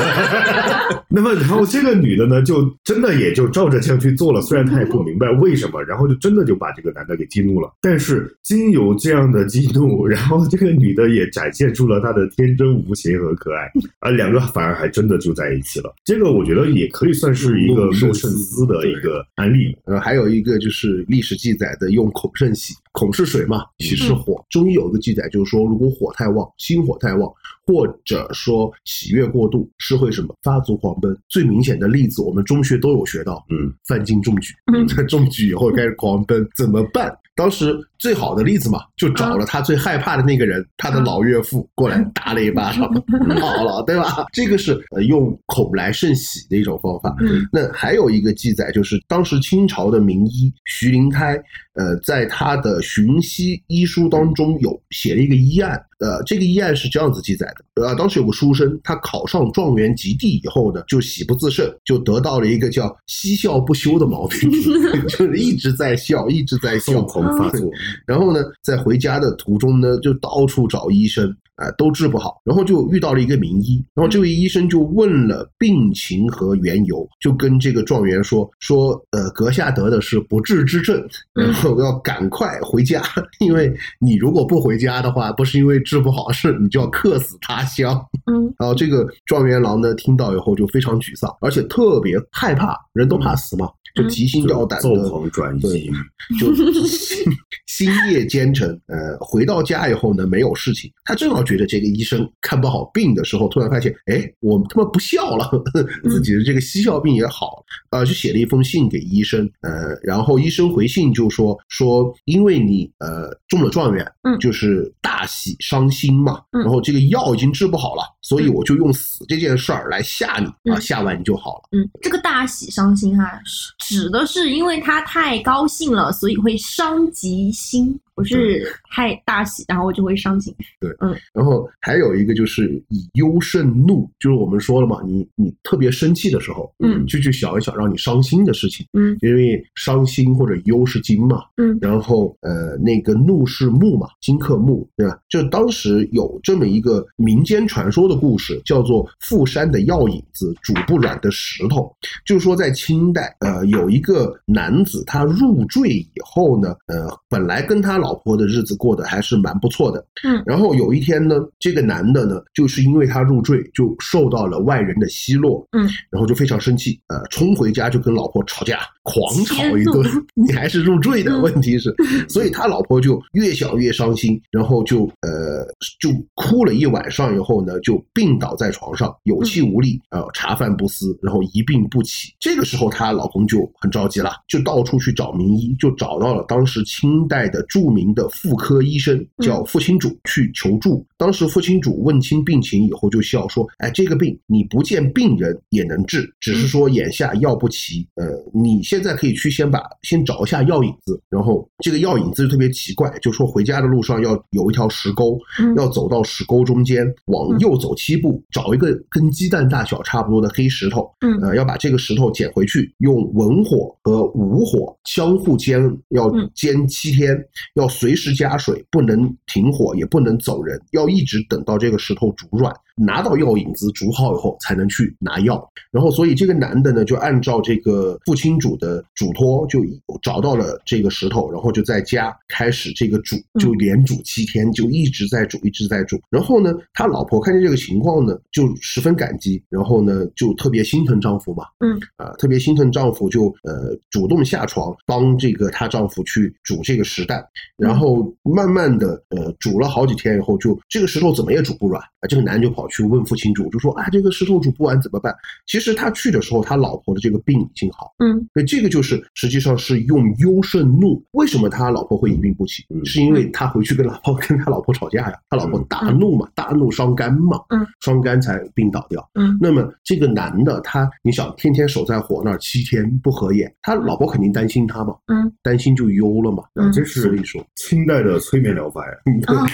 那么，然后这个女的呢，就真的也就照着这样去做了。虽然她也不明白为什么，然后就真的就把这个男的给激怒了。但是，经由这样的激怒，然后这个女的也展现出了她的天真无邪和可爱，啊，两个反而还真的就在一起了。这个我觉得也可以算是一个怒胜思的一个案例。呃，还有一个就是历史记载的用孔圣喜。孔是水嘛，喜是火。中医有个记载，就是说，如果火太旺，心火太旺，或者说喜悦过度，是会什么发足狂奔。最明显的例子，我们中学都有学到，嗯，范进中举，在中举以后开始狂奔，怎么办？当时最好的例子嘛，就找了他最害怕的那个人，他的老岳父过来打了一巴掌，好了，对吧？这个是呃用恐来胜喜的一种方法。嗯那还有一个记载，就是当时清朝的名医徐灵胎，呃，在他的《寻西医书》当中有写了一个医案。呃，这个医案是这样子记载的：呃，当时有个书生，他考上状元及第以后呢，就喜不自胜，就得到了一个叫嬉笑不休的毛病，就是一直在笑，一直在笑，狂发作。然后呢，在回家的途中呢，就到处找医生。啊、都治不好，然后就遇到了一个名医，然后这位医生就问了病情和缘由，就跟这个状元说说，呃，阁下得的是不治之症，然后要赶快回家，因为你如果不回家的话，不是因为治不好，是你就要客死他乡。嗯然后这个状元郎呢，听到以后就非常沮丧，而且特别害怕，人都怕死嘛，就嗯提心吊胆躁的，狂转对移，就星星 夜兼程。呃，回到家以后呢，没有事情。他正好觉得这个医生看不好病的时候，突然发现，哎，我他妈不笑了，自己的这个嬉笑病也好啊，呃，就写了一封信给医生。呃，然后医生回信就说说，因为你呃中了状元，嗯就是大喜伤心嘛，嗯然后这个药已经治不好了，所以我就用死这件事儿来吓你啊，嗯吓完你就好了。嗯，这个大喜伤心哈、是指的是因为他太高兴了，所以会伤及心，不是太大喜，然后我就会伤心。对，嗯。然后还有一个就是以忧胜怒，就是我们说了嘛，你你特别生气的时候，嗯就去想一想让你伤心的事情，嗯。因为伤心或者忧是金嘛，嗯。然后呃那个怒是木嘛，金克木，对吧？就当时有这么一个民间传说的故事，叫做富山的药引子，煮不软的石头，就是说在清代，呃，有一个男子他入赘以后呢，呃，本来跟他老婆的日子过得还是蛮不错的，嗯然后有一天呢，这个男的呢，就是因为他入赘，就受到了外人的奚落，嗯，然后就非常生气，呃，冲回家就跟老婆吵架，狂吵一顿。你还是入赘的，嗯问题是，所以他老婆就越想越伤心，然后就呃就哭了一晚上以后呢，就病倒在床上，有气无力，呃，茶饭不思，然后一病不起。这个时候，她老公就很着急了，就到处去找名医，就找到了当时清代的著名的妇科医生，叫傅清主去求助。当时傅清主问清病情以后，就笑说：“哎，这个病你不见病人也能治，只是说眼下药不齐。呃，你现在可以去先把先找一下药引子，然后这个药引子就特别奇怪，就说回家的路上要有一条石沟，嗯。要走到石沟中间，往右走七步，找一个跟鸡蛋大小差不多的黑石头，嗯。呃，要把这个石头捡回去，用文火和武火相互煎，要嗯。煎七天，要随时加水，不能停火，也不能走人，要一直等到这个石头煮软。拿到药引子煮好以后，才能去拿药。然后，所以这个男的呢，就按照这个父亲主的嘱托，就找到了这个石头，然后就在家开始这个煮，就连煮七天，就一直在煮，一直在煮。然后呢，他老婆看见这个情况呢，就十分感激，然后呢，就特别心疼丈夫嘛，嗯，啊，特别心疼丈夫就，呃主动下床帮这个她丈夫去煮这个石蛋，然后慢慢的呃煮了好几天以后就，这个石头怎么也煮不软啊，这个男就跑去问父亲煮，就说啊这个石头煮不完怎么办？其实他去的时候，他老婆的这个病已经好，嗯所以这个就是实际上是用忧胜怒。为什么他老婆会一病不起？嗯是因为他回去跟老婆跟他老婆吵架呀，他老婆嗯大怒嘛，大怒伤肝嘛，嗯，伤肝才病倒掉。嗯那么这个男的他，你想天天守在火那儿七天不合眼，他老婆肯定担心他嘛，嗯，担心就忧了嘛。嗯这是所以说，清代的催眠疗法呀。啊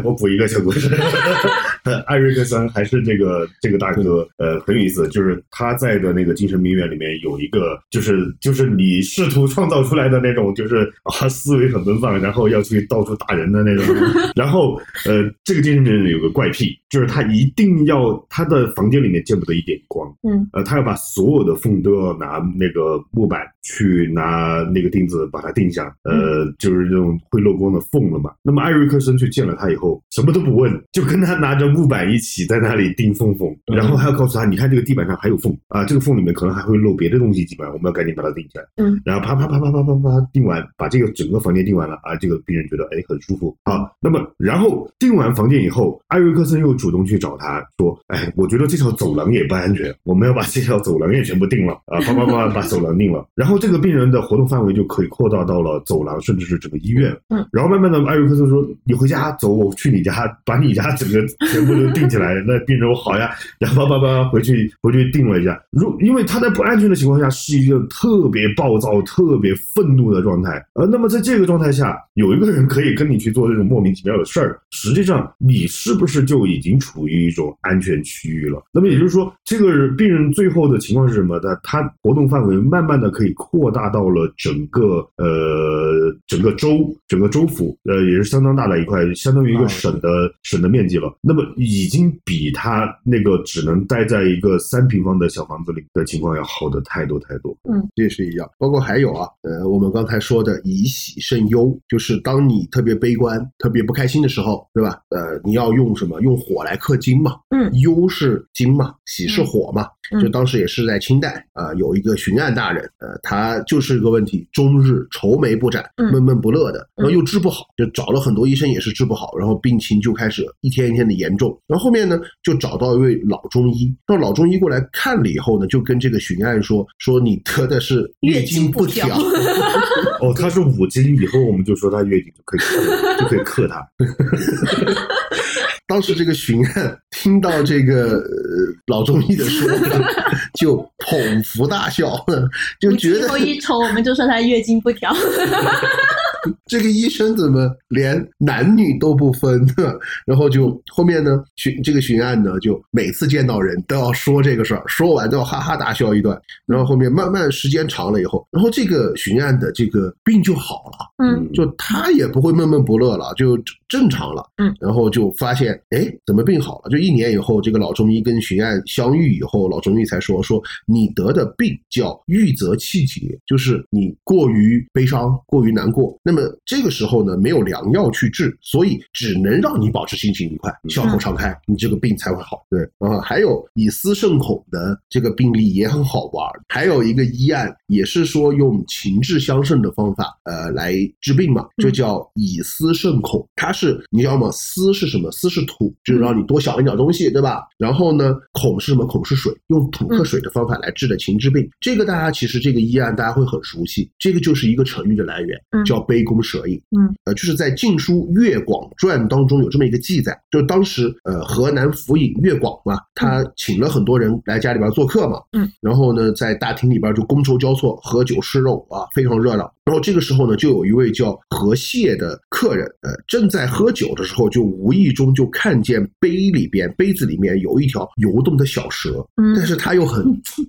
我补一个小故事，艾瑞克森还是这个这个大哥，呃，很有意思，就是他在的那个精神病院里面有一个，就是就是你试图创造出来的那种，就是啊思维很奔放，然后要去到处打人的那种。然后呃，这个精神病院有个怪癖，就是他一定要他的房间里面见不得一点光，嗯呃，他要把所有的缝都要拿那个木板去拿那个钉子把它钉上，呃，就是那种会漏光的缝了嘛。那么艾瑞克森去见了他以后，什么都不问，就跟他拿着木板一起在那里钉缝缝，嗯然后还要告诉他，你看这个地板上还有缝啊，这个缝里面可能还会漏别的东西进来，我们要赶紧把它钉起来。嗯，然后啪啪啪啪啪啪啪钉完，把这个整个房间钉完了啊，这个病人觉得哎很舒服啊。那么然后钉完房间以后，艾瑞克森又主动去找他说，哎，我觉得这条走廊也不安全，我们要把这条走廊也全部定了啊，啪啪啪把走廊定了。然后这个病人的活动范围就可以扩大到了走廊，甚至是整个医院。嗯，然后慢慢的，艾瑞克森说，你回家走，我去你家，把你家整个 全部都定起来。那病人说好呀，然后叭叭叭回去回去定了一下。如因为他在不安全的情况下是一个特别暴躁、特别愤怒的状态，呃，那么在这个状态下，有一个人可以跟你去做这种莫名其妙的事儿，实际上你是不是就已经经处于一种安全区域了。那么也就是说，这个病人最后的情况是什么呢？他活动范围慢慢的可以扩大到了整个呃整个州整个州府，呃也是相当大的一块，相当于一个省的省的面积了。那么已经比他那个只能待在一个三平方的小房子里的情况要好的太多太多。嗯这也是一样。包括还有啊，呃，我们刚才说的以喜胜忧，就是当你特别悲观、特别不开心的时候，对吧？呃，你要用什么？用火来克金嘛。嗯忧是金嘛，喜是火嘛。嗯就当时也是在清代啊、有一个巡按大人，呃，他就是个问题，终日愁眉不展，嗯闷闷不乐的，然后又治不好，就找了很多医生也是治不好，然后病情就开始一天一天的严重。然后后面呢，就找到一位老中医，到老中医过来看了以后呢，就跟这个巡按说，说你得的是月经经不调调。哦，他是五斤，以后我们就说他月经就可以克，就可以克他。当时这个巡按听到这个、呃、老中医的说法，就捧腹大笑，就觉得一抽，我们就说他月经不调。这个医生怎么连男女都不分呢？然后就后面呢，巡这个巡案呢，就每次见到人都要说这个事儿，说完都要哈哈大笑一段。然后后面慢慢时间长了以后，然后这个巡案的这个病就好了。嗯就他也不会闷闷不乐了，就正常了。嗯，然后就发现，哎，怎么病好了？就一年以后，这个老中医跟巡案相遇以后，老中医才说说你得的病叫郁则气结，就是你过于悲伤、过于难过。那么这个时候呢，没有良药去治，所以只能让你保持心情愉快、笑口常开，你这个病才会好。对啊，还有以思胜恐的这个病例也很好玩，还有一个医案也是说用情志相胜的方法，呃，来治病嘛，就叫以思胜恐。它是你知道吗？思是什么？思是土，就是让你多想一点东西，对吧？然后呢，恐是什么？恐是水，用土克水的方法来治的情志病。这个大家其实这个医案大家会很熟悉，这个就是一个成语的来源，嗯叫杯弓蛇影。嗯，呃，就是在《晋书·越广传》当中有这么一个记载，就是当时呃河南府尹越广嘛，他请了很多人来家里边做客嘛，嗯，然后呢在大厅里边就觥筹交错，喝酒吃肉啊，非常热闹。然后这个时候呢，就有一位叫何谢的客人，呃，正在喝酒的时候，就无意中就看见杯里边杯子里面有一条游动的小蛇，嗯但是他又很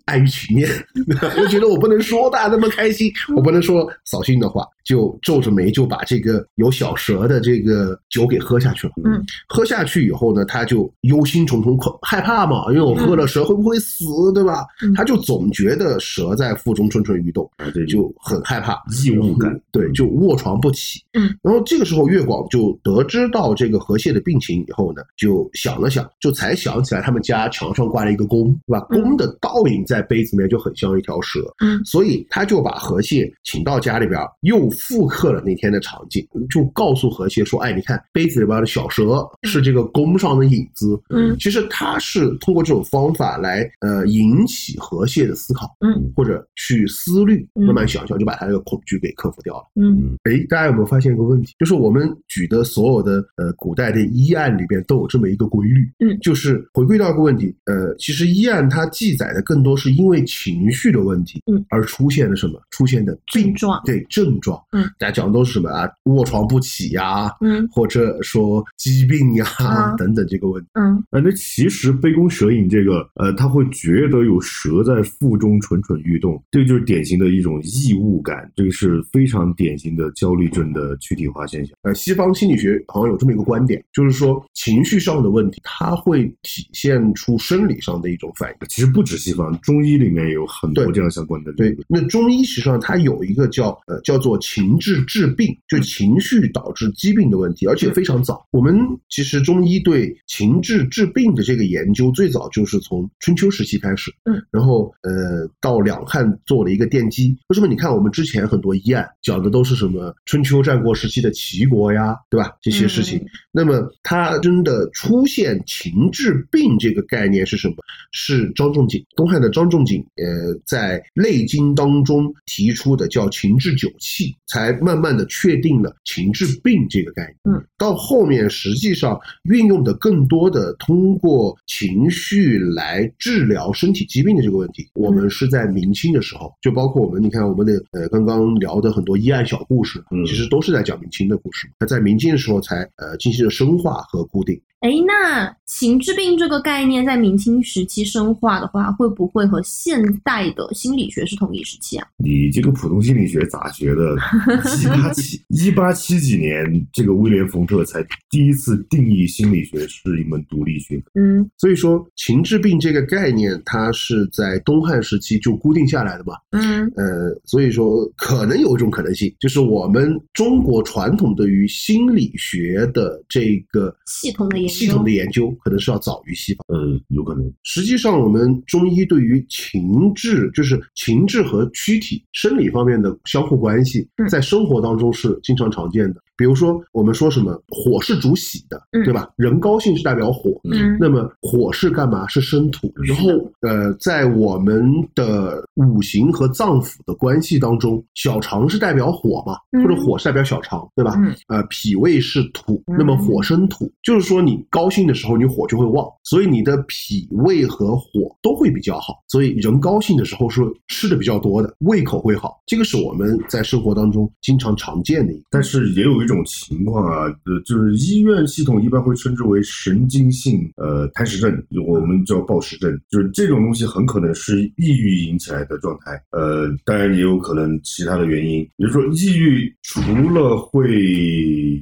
碍于情面，又觉得我不能说大家那么开心，我不能说扫兴的话，就皱着眉就把这个有小蛇的这个酒给喝下去了。嗯，喝下去以后呢，他就忧心忡忡，恐害怕嘛，因为我喝了蛇会不会死，对吧？嗯他就总觉得蛇在腹中蠢蠢欲动，啊，这就很害怕，异物感对，就卧床不起。嗯，然后这个时候岳广就得知到这个河蟹的病情以后呢，就想了想，就才想起来他们家墙上挂了一个弓，对吧？嗯。弓的倒影在杯子里面就很像一条蛇，嗯。所以他就把河蟹请到家里边，又复刻了那天的场景，就告诉河蟹说：“哎，你看杯子里边的小蛇是这个弓上的影子。”嗯。其实他是通过这种方法来呃引起河蟹的思考，嗯。或者去思虑，嗯。慢慢想象，就把他这个恐惧给克服掉了。嗯哎，大家有没有发现一个问题？就是我们举的所有的呃古代的医案里边都有这么一个规律，嗯就是回归到一个问题，呃，其实医案它记载的更多是因为情绪的问题，嗯，而出现的什么？出现的症状对症状，嗯，大家讲的都是什么啊？卧床不起呀，嗯或者说疾病呀、啊等等这个问题。嗯呃，那其实杯弓蛇影这个，呃，他会觉得有蛇在腹中蠢蠢欲动，这个就是典型的一种异物感，这个是非常典型的焦虑症的躯体化现象。呃，西方心理学好像有这么一个观点，就是说情绪上的问题，它会体现出生理上的一种反应。其实不止西方，中医里面有很多这样相关的理对。，那中医实际上它有一个叫呃叫做情志治病，就情绪导致疾病的问题，而且非常早。我们其实中医对情志治病的这个研究，最早就是从春秋时期开始，嗯，然后呃到两汉做了一个奠基。为什么？你看我们之前很多医案讲的都是什么春秋战国时期的齐国呀，对吧？这些事情，嗯那么它真的出现情志病这个概念是什么？是张仲景，东汉的张仲景，呃，在《内经》当中提出的叫情志九气，才慢慢的确定了情志病这个概念。嗯，到后面实际上运用的更多的通过情绪来治疗身体疾病的这个问题，我们是在明清的时候，就包括我们你看我们的呃刚刚聊的很多医案小故事，嗯其实都是在讲明清的故事。那在明清的时候才呃进行了深化和固定。哎，那情志病这个概念在明清时期深化的话，会不会和现代的心理学是同一时期啊？你这个普通心理学咋学的？一八七一八七几年，这个威廉冯特才第一次定义心理学是一门独立学科。嗯所以说，情志病这个概念，它是在东汉时期就固定下来的嘛。嗯呃，所以说可能有一种可能性，就是我们中国传统对于心理学的这个系统的研究系统的研究，可能是要早于西方。呃，有可能。实际上，我们中医对于情志，就是情志和躯体生理方面的相互关系嗯，在生活当中是经常常见的。比如说，我们说什么火是主喜的，嗯对吧？人高兴是代表火，嗯那么火是干嘛？是生土。然后呃，在我们的五行和脏腑的关系当中，小肠是代表火嘛，嗯或者火是代表小肠，对吧？嗯呃，脾胃是土，嗯那么火生土，就是说你高兴的时候，你火就会旺，所以你的脾胃和火都会比较好。所以人高兴的时候是吃的比较多的，胃口会好。这个是我们在生活当中经常常见的。但是也有一种情况啊，呃，就是医院系统一般会称之为神经性呃贪食症，我们叫暴食症，就是这种东西很可能是抑郁引起来的状态。呃，当然也有可能其他的原因，比如说抑郁除了会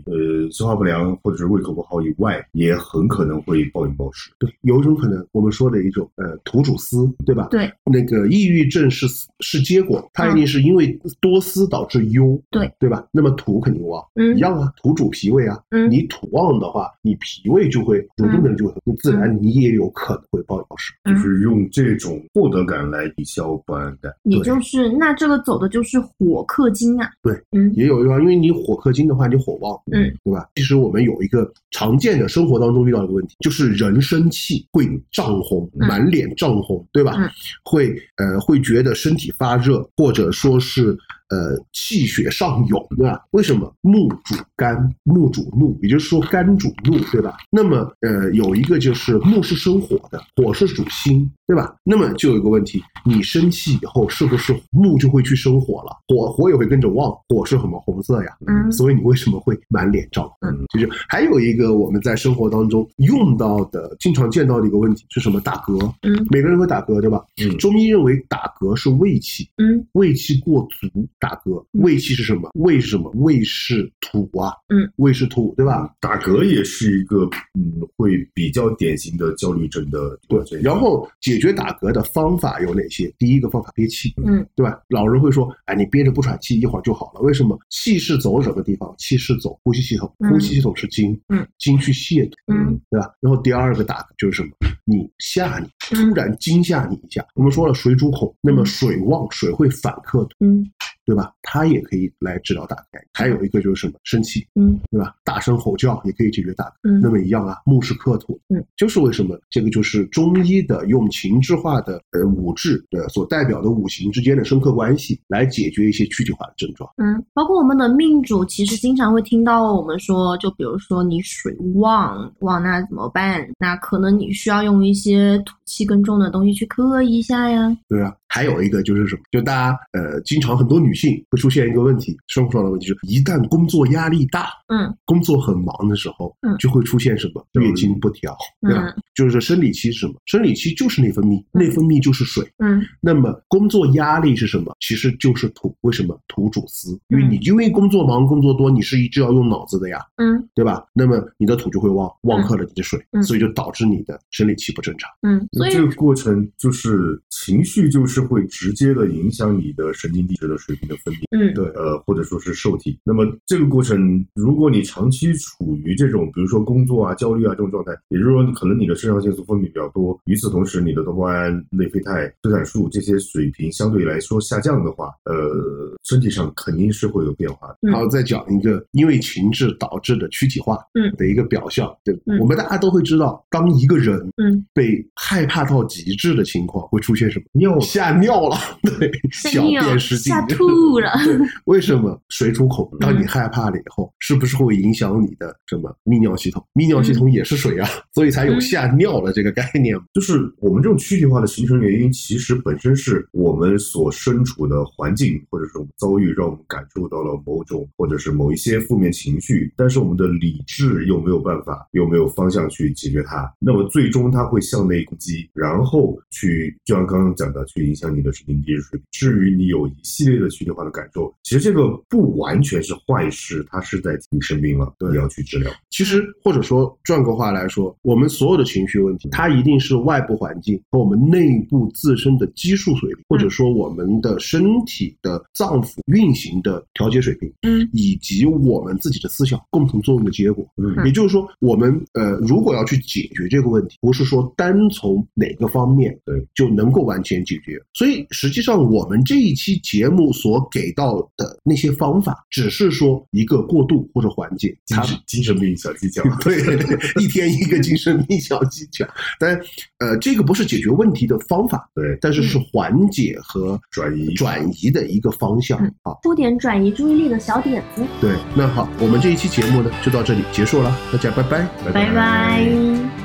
呃消化不良或者是胃口不好以外，也很可能会暴饮暴食。对，有一种可能，我们说的一种呃土主思，对吧？对，那个抑郁症是是结果，它一定是因为多思导致忧，对对吧？那么土肯定旺，嗯一样啊，土主脾胃啊，嗯你土旺的话，你脾胃就会主动的就会，自然你也有可能会暴饮暴食。嗯就是用这种获得感来抵消不安感。也就是那这个走的就是火克金啊。对，嗯也有一个，因为你火克金的话，你火旺，嗯，对吧？其实我们有一个常见的生活当中遇到一个问题，就是人生气会涨红，嗯满脸涨红，对吧？嗯会呃会觉得身体发热，或者说是呃气血上涌，对吧？为什么？木主肝，木主怒，也就是说肝主怒，对吧？那么呃有一个就是木是生火的，火是主心，对吧？那么就有一个问题，你生气以后是不是木就会去生火了？火火也会跟着旺，火是什么红色呀？嗯所以你为什么会满脸涨红？嗯就是还有一个我们在生活当中用到的、经常见到的一个问题是什么？打嗝。嗯每个人会打嗝，对吧？嗯中医认为打嗝是胃气，嗯胃气过足打嗝。嗯胃气是什么？胃是什么？胃是土啊，嗯，胃是土，对吧？打嗝也是一个嗯，会比较典型的焦虑症的对这，个然后解决打嗝的方法有哪些？第一个方法憋气，嗯，对吧？老人会说，哎，你憋着不喘气，一会儿就好了。为什么？气是走什么地方？气是走呼吸系统，嗯呼吸系统是精，嗯，精去泄土，嗯，对吧？然后第二个打嗝就是什么？你吓你，嗯突然惊吓你一下。我们说了水主恐，那么水旺，水会反克土，嗯对吧？它也可以来治疗打嗝。还有一个就是什么？生气，嗯对吧？大声吼叫也可以解决打嗝。嗯那么一样啊，木是克土，嗯，就是为什么这个就是中医的用情志化的呃五志的所代表的五行之间的深刻关系，来解决一些躯体化的症状。嗯，包括我们的命主，其实经常会听到我们说，就比如说你水旺旺，那怎么办？那可能你需要用一些土气更重的东西去克一下呀。对啊，还有一个就是什么？就大家呃，经常很多女性会出现一个问题，生活上的问题，就是一旦工作压力大，嗯工作很忙的时候，嗯就会出现什么月经不调，对吧？嗯就是生理期是什么？生理期就是内分泌，内分泌就是水。嗯那么工作压力是什么？其实就是土。为什么土主思？因为嗯你因为工作忙、工作多，你是一直要用脑子的呀，嗯对吧？那么你的土就会旺，旺克了你的水，嗯所以就导致你的生理期不正常。嗯，所以这个过程就是情绪，就是会直接的影响你的神经递质的水平的分泌，嗯对呃，或者说是受体。那么这个过程，如果你长期处于这种，比如说工作啊、焦虑啊这种状态，也就是说，可能你的肾上腺素分泌比较多，与此同时，你的多巴胺、内啡肽、催产素这些水平相对来说下降的话，呃，身体上肯定是会有变化然后再讲一个因为情志导致的躯体化嗯的一个表象，对吧，嗯我们大家都会知道，当一个人嗯被害怕到极致的情况，会出现什么？尿吓尿了，对，小便失禁吓，吐吐了。对，为什么水出口？当你害怕了以后，是不是会影响你的什么泌尿系统？泌尿系统也是水啊，所以才有吓尿的这个概念。就是我们这种躯体化的形成原因，其实本身是我们所身处的环境或者是我们遭遇，让我们感受到了某种或者是某一些负面情绪，但是我们的理智又没有办法，又没有方向去解决它，那么最终它会向内攻击，然后去就像刚刚讲的，去影响你的神经递质水平。至于你有一系列的躯体化的感受，其实这个不完全是坏事，它是在你生病了，对你要去治疗。其实或者说转个话来说，我们所有的情绪问题，它一定是外部环境和我们内部自身的激素水平，或者说我们的身体的脏腑运行的调节水平，嗯，以及我们自己的思想共同作用的结果。嗯也就是说，我们呃，如果要去解决这个问题，不是说单从哪个方面对就能够完全解决。所以实际上，我们这一期节目所给到的那些方法，只是说一个过渡或者缓解，它精神精神病小技巧，对对对，一天一个精神病小技巧。但呃，这个不是解决问题的方法，对但是是缓解和转移转移的一个方向嗯啊。出点转移注意力的小点子。对，那好，我们这一期节目呢就到这里结束了，大家拜拜。拜拜。